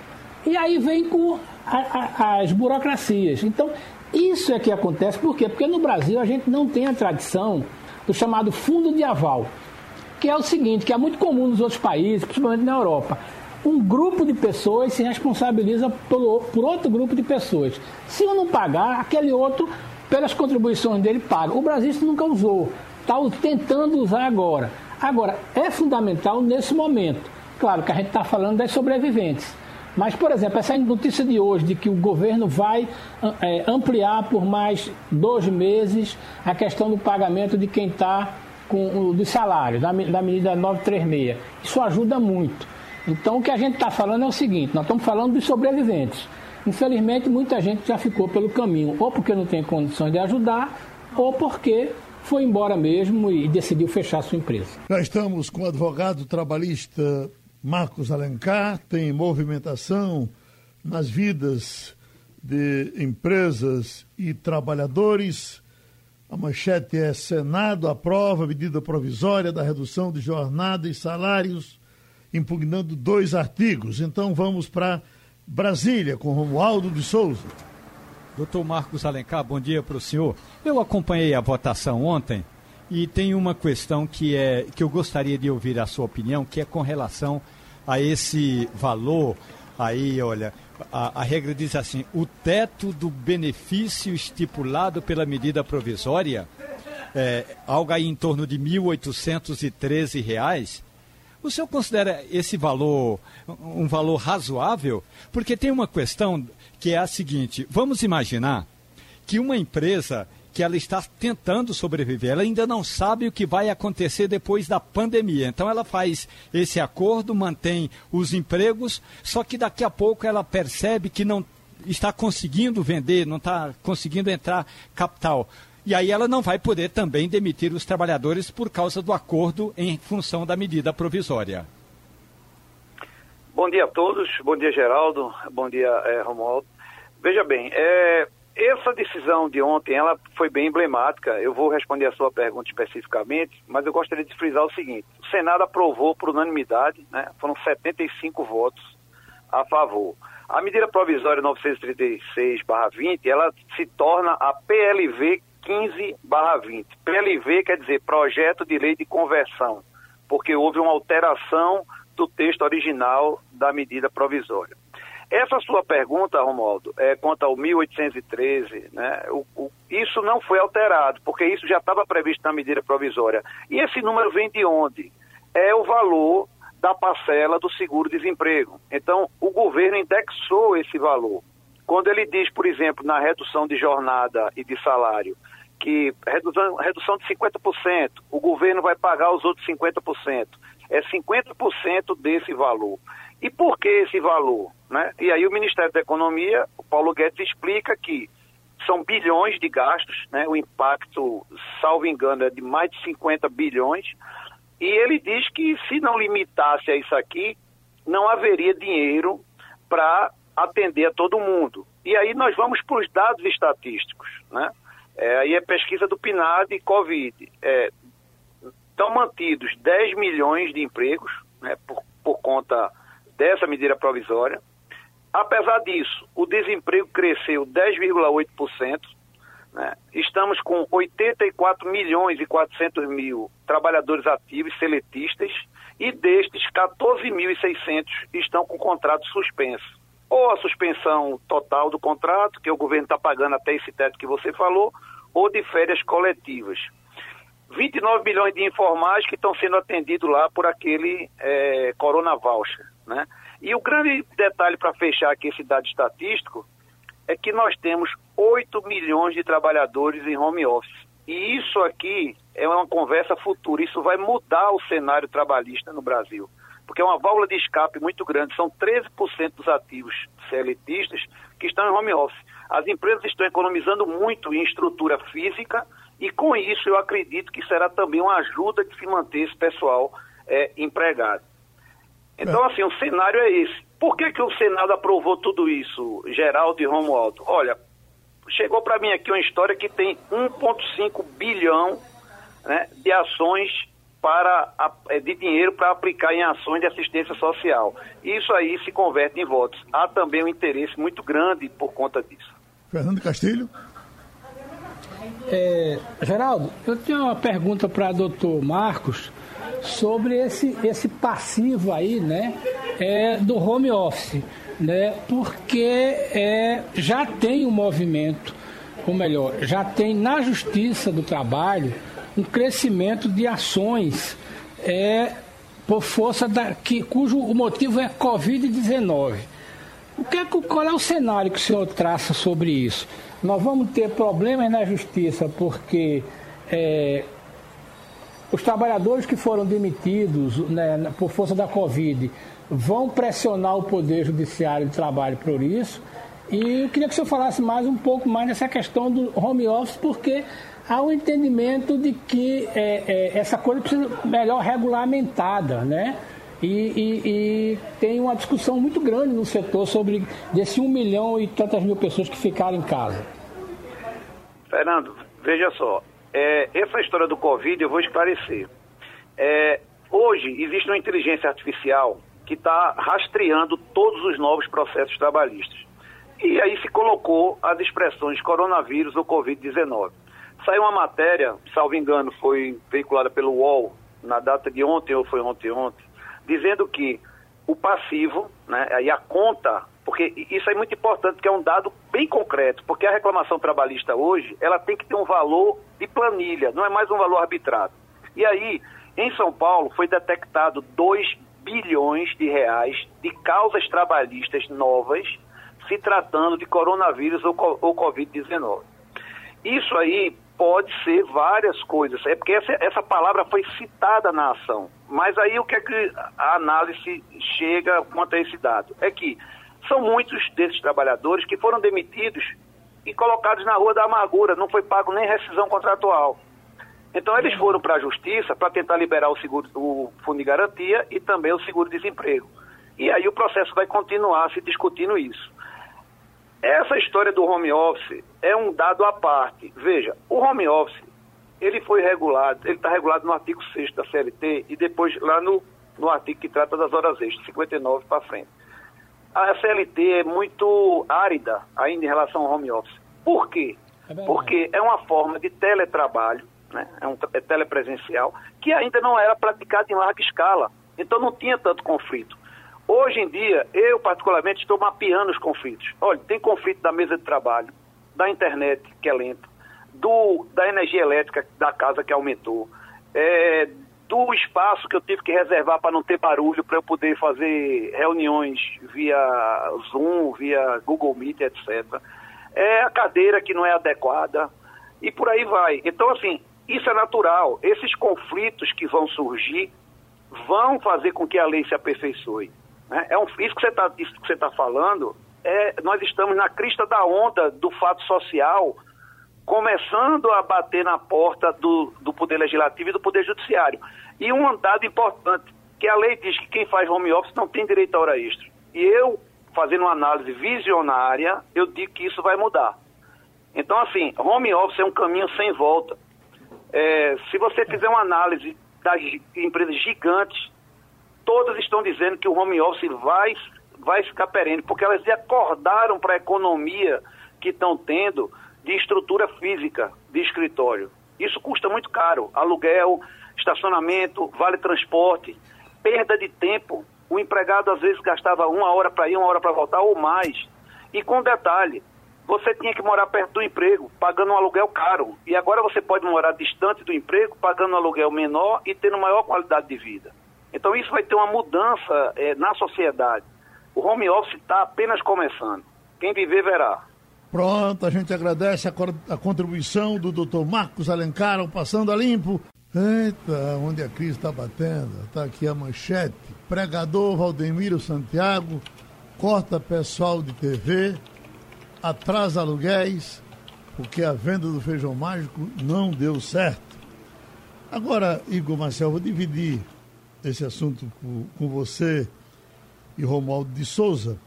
A: E aí vem com a, a, as burocracias. Então, isso é que acontece. Por quê? Porque no Brasil a gente não tem a tradição do chamado fundo de aval, que é o seguinte, que é muito comum nos outros países, principalmente na Europa um grupo de pessoas se responsabiliza por, outro grupo de pessoas. Se eu não pagar, aquele outro, pelas contribuições dele, paga. O Brasil isso nunca usou. Está tentando usar agora. Agora, é fundamental nesse momento. Claro que a gente está falando das sobreviventes. Mas, por exemplo, essa notícia de hoje de que o governo vai é, ampliar por mais dois meses a questão do pagamento de quem está com o salário, da, da medida 936. Isso ajuda muito. Então o que a gente está falando é o seguinte, nós estamos falando dos sobreviventes. Infelizmente muita gente já ficou pelo caminho, ou porque não tem condições de ajudar, ou porque foi embora mesmo e decidiu fechar sua empresa.
B: Já estamos com o advogado trabalhista Marcos Alencar, tem movimentação nas vidas de empresas e trabalhadores. A manchete é Senado aprova medida provisória da redução de jornada e salários impugnando dois artigos. Então vamos para Brasília com Romualdo de Souza.
C: Doutor Marcos Alencar, bom dia para o senhor. Eu acompanhei a votação ontem e tem uma questão que, é, que eu gostaria de ouvir a sua opinião, que é com relação a esse valor. Aí, olha, a, a regra diz assim: o teto do benefício estipulado pela medida provisória, é, algo aí em torno de R$ 1.813 o senhor considera esse valor um valor razoável? Porque tem uma questão que é a seguinte: vamos imaginar que uma empresa que ela está tentando sobreviver, ela ainda não sabe o que vai acontecer depois da pandemia. Então ela faz esse acordo, mantém os empregos, só que daqui a pouco ela percebe que não está conseguindo vender, não está conseguindo entrar capital. E aí ela não vai poder também demitir os trabalhadores por causa do acordo em função da medida provisória.
F: Bom dia a todos, bom dia Geraldo, bom dia é, Romualdo. Veja bem, é, essa decisão de ontem, ela foi bem emblemática. Eu vou responder a sua pergunta especificamente, mas eu gostaria de frisar o seguinte: o Senado aprovou por unanimidade, né, foram 75 votos a favor. A medida provisória 936/20, ela se torna a PLV 15/20. PLV quer dizer Projeto de Lei de Conversão, porque houve uma alteração do texto original da medida provisória. Essa sua pergunta, Romualdo, é, quanto ao 1813, né, o, o, isso não foi alterado, porque isso já estava previsto na medida provisória. E esse número vem de onde? É o valor da parcela do seguro-desemprego. Então, o governo indexou esse valor. Quando ele diz, por exemplo, na redução de jornada e de salário, que redução, redução de 50%, o governo vai pagar os outros 50%. É 50% desse valor. E por que esse valor? Né? E aí o Ministério da Economia, o Paulo Guedes, explica que são bilhões de gastos, né? o impacto, salvo engano, é de mais de 50 bilhões, e ele diz que se não limitasse a isso aqui, não haveria dinheiro para atender a todo mundo. E aí nós vamos para os dados estatísticos. Né? É, aí é pesquisa do PNAD e Covid. É, estão mantidos 10 milhões de empregos né, por, por conta dessa medida provisória. Apesar disso, o desemprego cresceu 10,8%. Né? Estamos com 84 milhões e 400 mil trabalhadores ativos seletistas e destes 14.600 estão com contrato suspenso. Ou a suspensão total do contrato, que o governo está pagando até esse teto que você falou, ou de férias coletivas. 29 milhões de informais que estão sendo atendidos lá por aquele é, Corona Voucher. Né? E o grande detalhe para fechar aqui esse dado estatístico é que nós temos 8 milhões de trabalhadores em home office. E isso aqui é uma conversa futura, isso vai mudar o cenário trabalhista no Brasil. Porque é uma válvula de escape muito grande, são 13% dos ativos CLTistas que estão em home office. As empresas estão economizando muito em estrutura física e com isso eu acredito que será também uma ajuda de se manter esse pessoal é, empregado. Então, assim, o cenário é esse. Por que, que o Senado aprovou tudo isso, Geraldo e Romualdo? Olha, chegou para mim aqui uma história que tem 1,5 bilhão né, de ações para é, de dinheiro para aplicar em ações de assistência social. Isso aí se converte em votos. Há também um interesse muito grande por conta disso.
B: Fernando Castilho.
A: É, Geraldo, eu tenho uma pergunta para o doutor Marcos sobre esse, esse passivo aí, né, é, do home office, né, porque é, já tem um movimento, ou melhor, já tem na Justiça do Trabalho um crescimento de ações é, por força da, que, cujo o motivo é Covid-19. O que é, qual é o cenário que o senhor traça sobre isso? Nós vamos ter problemas na justiça porque é, os trabalhadores que foram demitidos né, por força da Covid vão pressionar o Poder Judiciário de Trabalho por isso. E eu queria que o senhor falasse mais um pouco mais nessa questão do home office, porque há um entendimento de que é, é, essa coisa precisa melhor regulamentada, né? E, e, e, tem uma discussão muito grande no setor sobre desse um milhão e tantas mil pessoas que ficaram em casa.
F: Fernando, veja só, é, essa história do Covid eu vou esclarecer. É, hoje existe uma inteligência artificial que está rastreando todos os novos processos trabalhistas. E aí se colocou as expressões coronavírus ou Covid-19. Saiu uma matéria, salvo engano, foi veiculada pelo UOL na data de ontem ou foi ontem ontem, dizendo que o passivo, né, a conta porque isso é muito importante, porque é um dado bem concreto, porque a reclamação trabalhista hoje, ela tem que ter um valor de planilha, não é mais um valor arbitrado. E aí, em São Paulo, foi detectado 2 bilhões de reais de causas trabalhistas novas se tratando de coronavírus ou, ou Covid-19. Isso aí pode ser várias coisas, é porque essa, essa palavra foi citada na ação. Mas aí o que é que a análise chega quanto a esse dado? É que são muitos desses trabalhadores que foram demitidos e colocados na rua da amargura, não foi pago nem rescisão contratual. Então eles foram para a justiça para tentar liberar o seguro, o fundo de garantia e também o seguro-desemprego. E aí o processo vai continuar se discutindo isso. Essa história do home office é um dado à parte. Veja, o home office, ele foi regulado, ele está regulado no artigo 6 da CLT e depois lá no, no artigo que trata das horas extras, 59 para frente. A CLT é muito árida ainda em relação ao home office. Por quê? É Porque é uma forma de teletrabalho, né? é um é telepresencial, que ainda não era praticado em larga escala. Então não tinha tanto conflito. Hoje em dia, eu particularmente estou mapeando os conflitos. Olha, tem conflito da mesa de trabalho, da internet, que é lenta, do, da energia elétrica da casa que aumentou, é, do espaço que eu tive que reservar para não ter barulho, para eu poder fazer reuniões via Zoom, via Google Meet, etc. É a cadeira que não é adequada e por aí vai. Então, assim, isso é natural. Esses conflitos que vão surgir vão fazer com que a lei se aperfeiçoe. Né? É um, isso que você está tá falando, é, nós estamos na crista da onda do fato social, começando a bater na porta do, do Poder Legislativo e do Poder Judiciário. E um dado importante, que a lei diz que quem faz home office não tem direito a hora extra. E eu, fazendo uma análise visionária, eu digo que isso vai mudar. Então, assim, home office é um caminho sem volta. É, se você fizer uma análise das empresas gigantes todas estão dizendo que o home office vai, vai ficar perene, porque elas acordaram para a economia que estão tendo de estrutura física de escritório. Isso custa muito caro. Aluguel, estacionamento, vale transporte, perda de tempo. O empregado às vezes gastava uma hora para ir, uma hora para voltar ou mais. E com detalhe, você tinha que morar perto do emprego, pagando um aluguel caro. E agora você pode morar distante do emprego, pagando um aluguel menor e tendo maior qualidade de vida. Então isso vai ter uma mudança é, na sociedade. O home office está apenas começando. Quem viver verá.
B: Pronto, a gente agradece a, a contribuição do doutor Marcos Alencar, Passando a Limpo. Eita, onde a crise está batendo? Está aqui a manchete. Pregador Valdemiro Santiago corta pessoal de TV, atrasa aluguéis, porque a venda do feijão mágico não deu certo. Agora, Igor Marcel, vou dividir esse assunto com, você e Romualdo de Souza,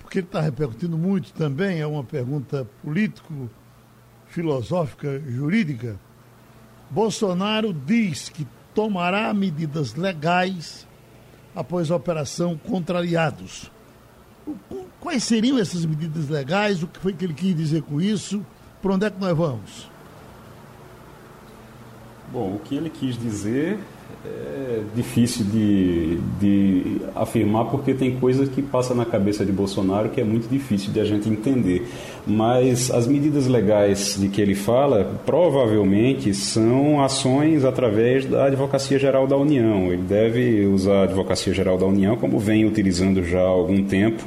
B: porque ele está repercutindo muito também, é uma pergunta político, filosófica, jurídica. Bolsonaro diz que tomará medidas legais após a operação Contrariados. Quais seriam essas medidas legais? O que foi que ele quis dizer com isso? Para onde é que nós vamos?
D: Bom, o que ele quis dizer é difícil de, de afirmar porque tem coisas que passam na cabeça de Bolsonaro que é muito difícil de a gente entender. Mas as medidas legais de que ele fala provavelmente são ações através da Advocacia Geral da União. Ele deve usar a Advocacia Geral da União, como vem utilizando já há algum tempo,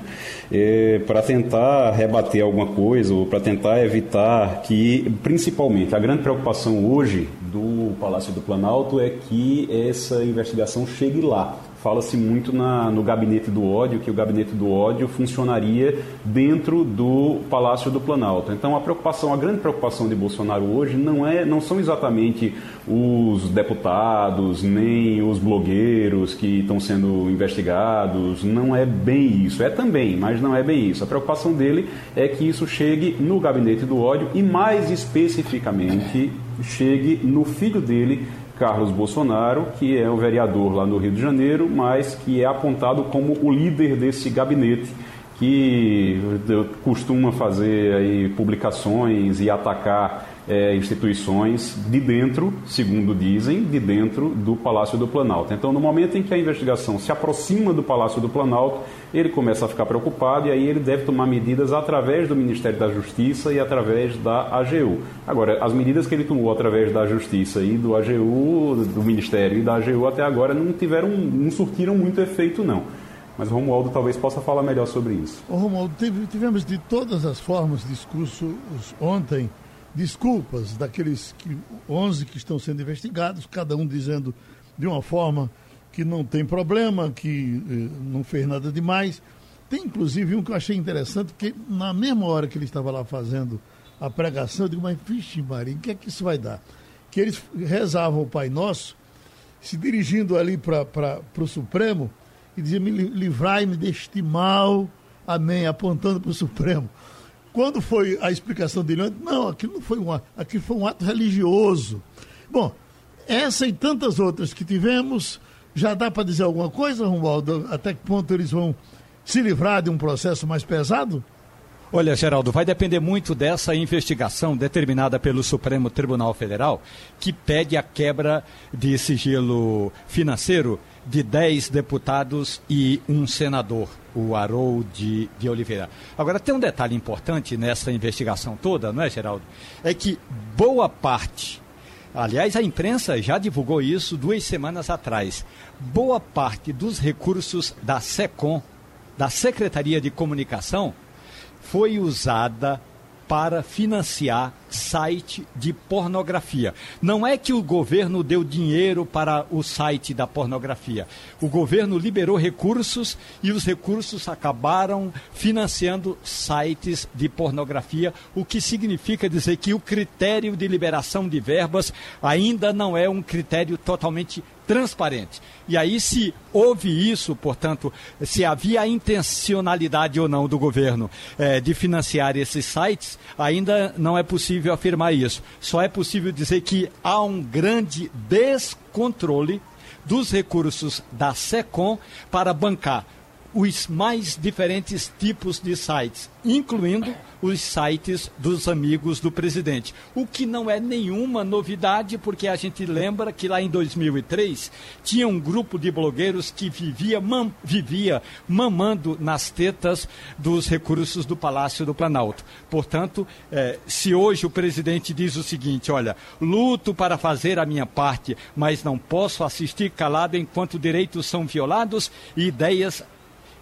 D: é, para tentar rebater alguma coisa ou para tentar evitar que, principalmente, a grande preocupação hoje do Palácio do Planalto é que essa investigação chegue lá. Fala-se muito na, no gabinete do ódio, que o gabinete do ódio funcionaria dentro do Palácio do Planalto. Então a preocupação, a grande preocupação de Bolsonaro hoje não é, não são exatamente os deputados, nem os blogueiros que estão sendo investigados, não é bem isso. É também, mas não é bem isso. A preocupação dele é que isso chegue no gabinete do ódio e mais especificamente chegue no filho dele, Carlos Bolsonaro, que é um vereador lá no Rio de Janeiro, mas que é apontado como o líder desse gabinete que costuma fazer aí publicações e atacar é, instituições de dentro, segundo dizem, de dentro do Palácio do Planalto. Então, no momento em que a investigação se aproxima do Palácio do Planalto, ele começa a ficar preocupado e aí ele deve tomar medidas através do Ministério da Justiça e através da AGU. Agora, as medidas que ele tomou através da Justiça e do AGU, do Ministério e da AGU até agora não tiveram, não surtiram muito efeito não. Mas o Romualdo talvez possa falar melhor sobre isso.
B: Romualdo, tivemos de todas as formas discursos ontem desculpas daqueles que, 11 que estão sendo investigados, cada um dizendo de uma forma que não tem problema, que eh, não fez nada demais. Tem inclusive um que eu achei interessante, que na mesma hora que ele estava lá fazendo a pregação, eu digo, mas vixe Maria, o que é que isso vai dar? Que eles rezavam o Pai Nosso, se dirigindo ali para o Supremo, e dizia, livrai-me deste mal, amém, apontando para o Supremo. Quando foi a explicação dele, não, aquilo não foi um ato, aquilo foi um ato religioso. Bom, essa e tantas outras que tivemos, já dá para dizer alguma coisa, Romualdo? Até que ponto eles vão se livrar de um processo mais pesado?
C: Olha, Geraldo, vai depender muito dessa investigação determinada pelo Supremo Tribunal Federal, que pede a quebra de sigilo financeiro de 10 deputados e um senador, o Haroldo de, de Oliveira. Agora, tem um detalhe importante nessa investigação toda, não é, Geraldo? É que boa parte, aliás, a imprensa já divulgou isso duas semanas atrás, boa parte dos recursos da SECOM, da Secretaria de Comunicação, foi usada para financiar site de pornografia. Não é que o governo deu dinheiro para o site da pornografia. O governo liberou recursos e os recursos acabaram financiando sites de pornografia, o que significa dizer que o critério de liberação de verbas ainda não é um critério totalmente transparente. E aí, se houve isso, portanto, se havia a intencionalidade ou não do governo eh, de financiar esses sites, ainda não é possível afirmar isso. Só é possível dizer que há um grande descontrole dos recursos da SECOM para bancar os mais diferentes tipos de sites, incluindo os sites dos amigos do presidente. O que não é nenhuma novidade, porque a gente lembra que lá em 2003 tinha um grupo de blogueiros que vivia, mam, vivia mamando nas tetas dos recursos do Palácio do Planalto. Portanto, eh, se hoje o presidente diz o seguinte: olha, luto para fazer a minha parte, mas não posso assistir calado enquanto direitos são violados e ideias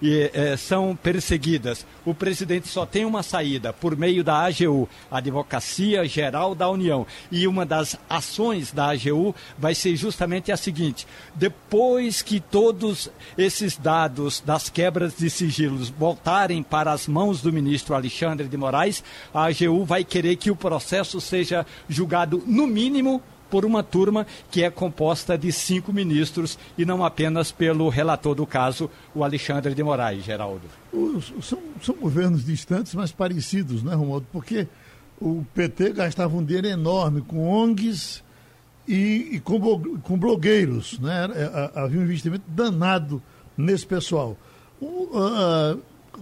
C: e, é, são perseguidas. O presidente só tem uma saída por meio da AGU, Advocacia Geral da União. E uma das ações da AGU vai ser justamente a seguinte: depois que todos esses dados das quebras de sigilos voltarem para as mãos do ministro Alexandre de Moraes, a AGU vai querer que o processo seja julgado no mínimo por uma turma que é composta de cinco ministros e não apenas pelo relator do caso, o Alexandre de Moraes, Geraldo.
B: São, são governos distantes, mas parecidos, né, Romualdo? Porque o PT gastava um dinheiro enorme com ONGs e, e com, com blogueiros, né? É, havia um investimento danado nesse pessoal. O, uh,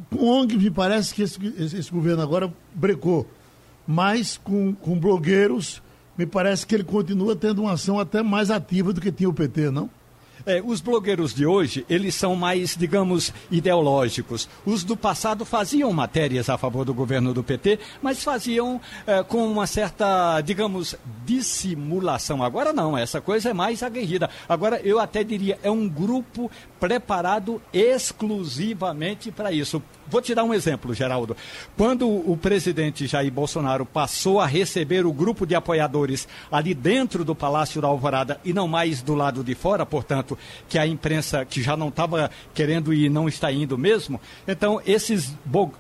B: com ONGs, me parece que esse, esse governo agora brecou, mas com, com blogueiros me parece que ele continua tendo uma ação até mais ativa do que tinha o PT, não?
C: É, os blogueiros de hoje, eles são mais, digamos, ideológicos. Os do passado faziam matérias a favor do governo do PT, mas faziam é, com uma certa, digamos, dissimulação. Agora não, essa coisa é mais aguerrida. Agora, eu até diria, é um grupo preparado exclusivamente para isso. Vou te dar um exemplo, Geraldo. Quando o presidente Jair Bolsonaro passou a receber o grupo de apoiadores ali dentro do Palácio da Alvorada e não mais do lado de fora, portanto, que a imprensa que já não estava querendo ir não está indo mesmo, então esses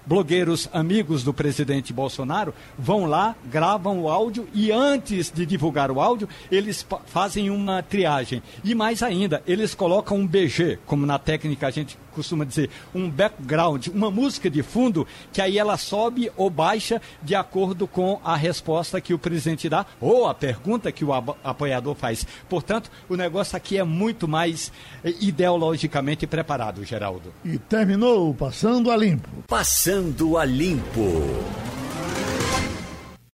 C: blogueiros amigos do presidente Bolsonaro vão lá, gravam o áudio e antes de divulgar o áudio, eles fazem uma triagem. E mais ainda, eles colocam um BG, como na técnica a gente costuma dizer, um background, uma música de fundo, que aí ela sobe ou baixa de acordo com a resposta que o presidente dá ou a pergunta que o apoiador faz. Portanto, o negócio aqui é muito mais eh, ideologicamente preparado, Geraldo.
B: E terminou Passando a Limpo.
G: Passando a Limpo.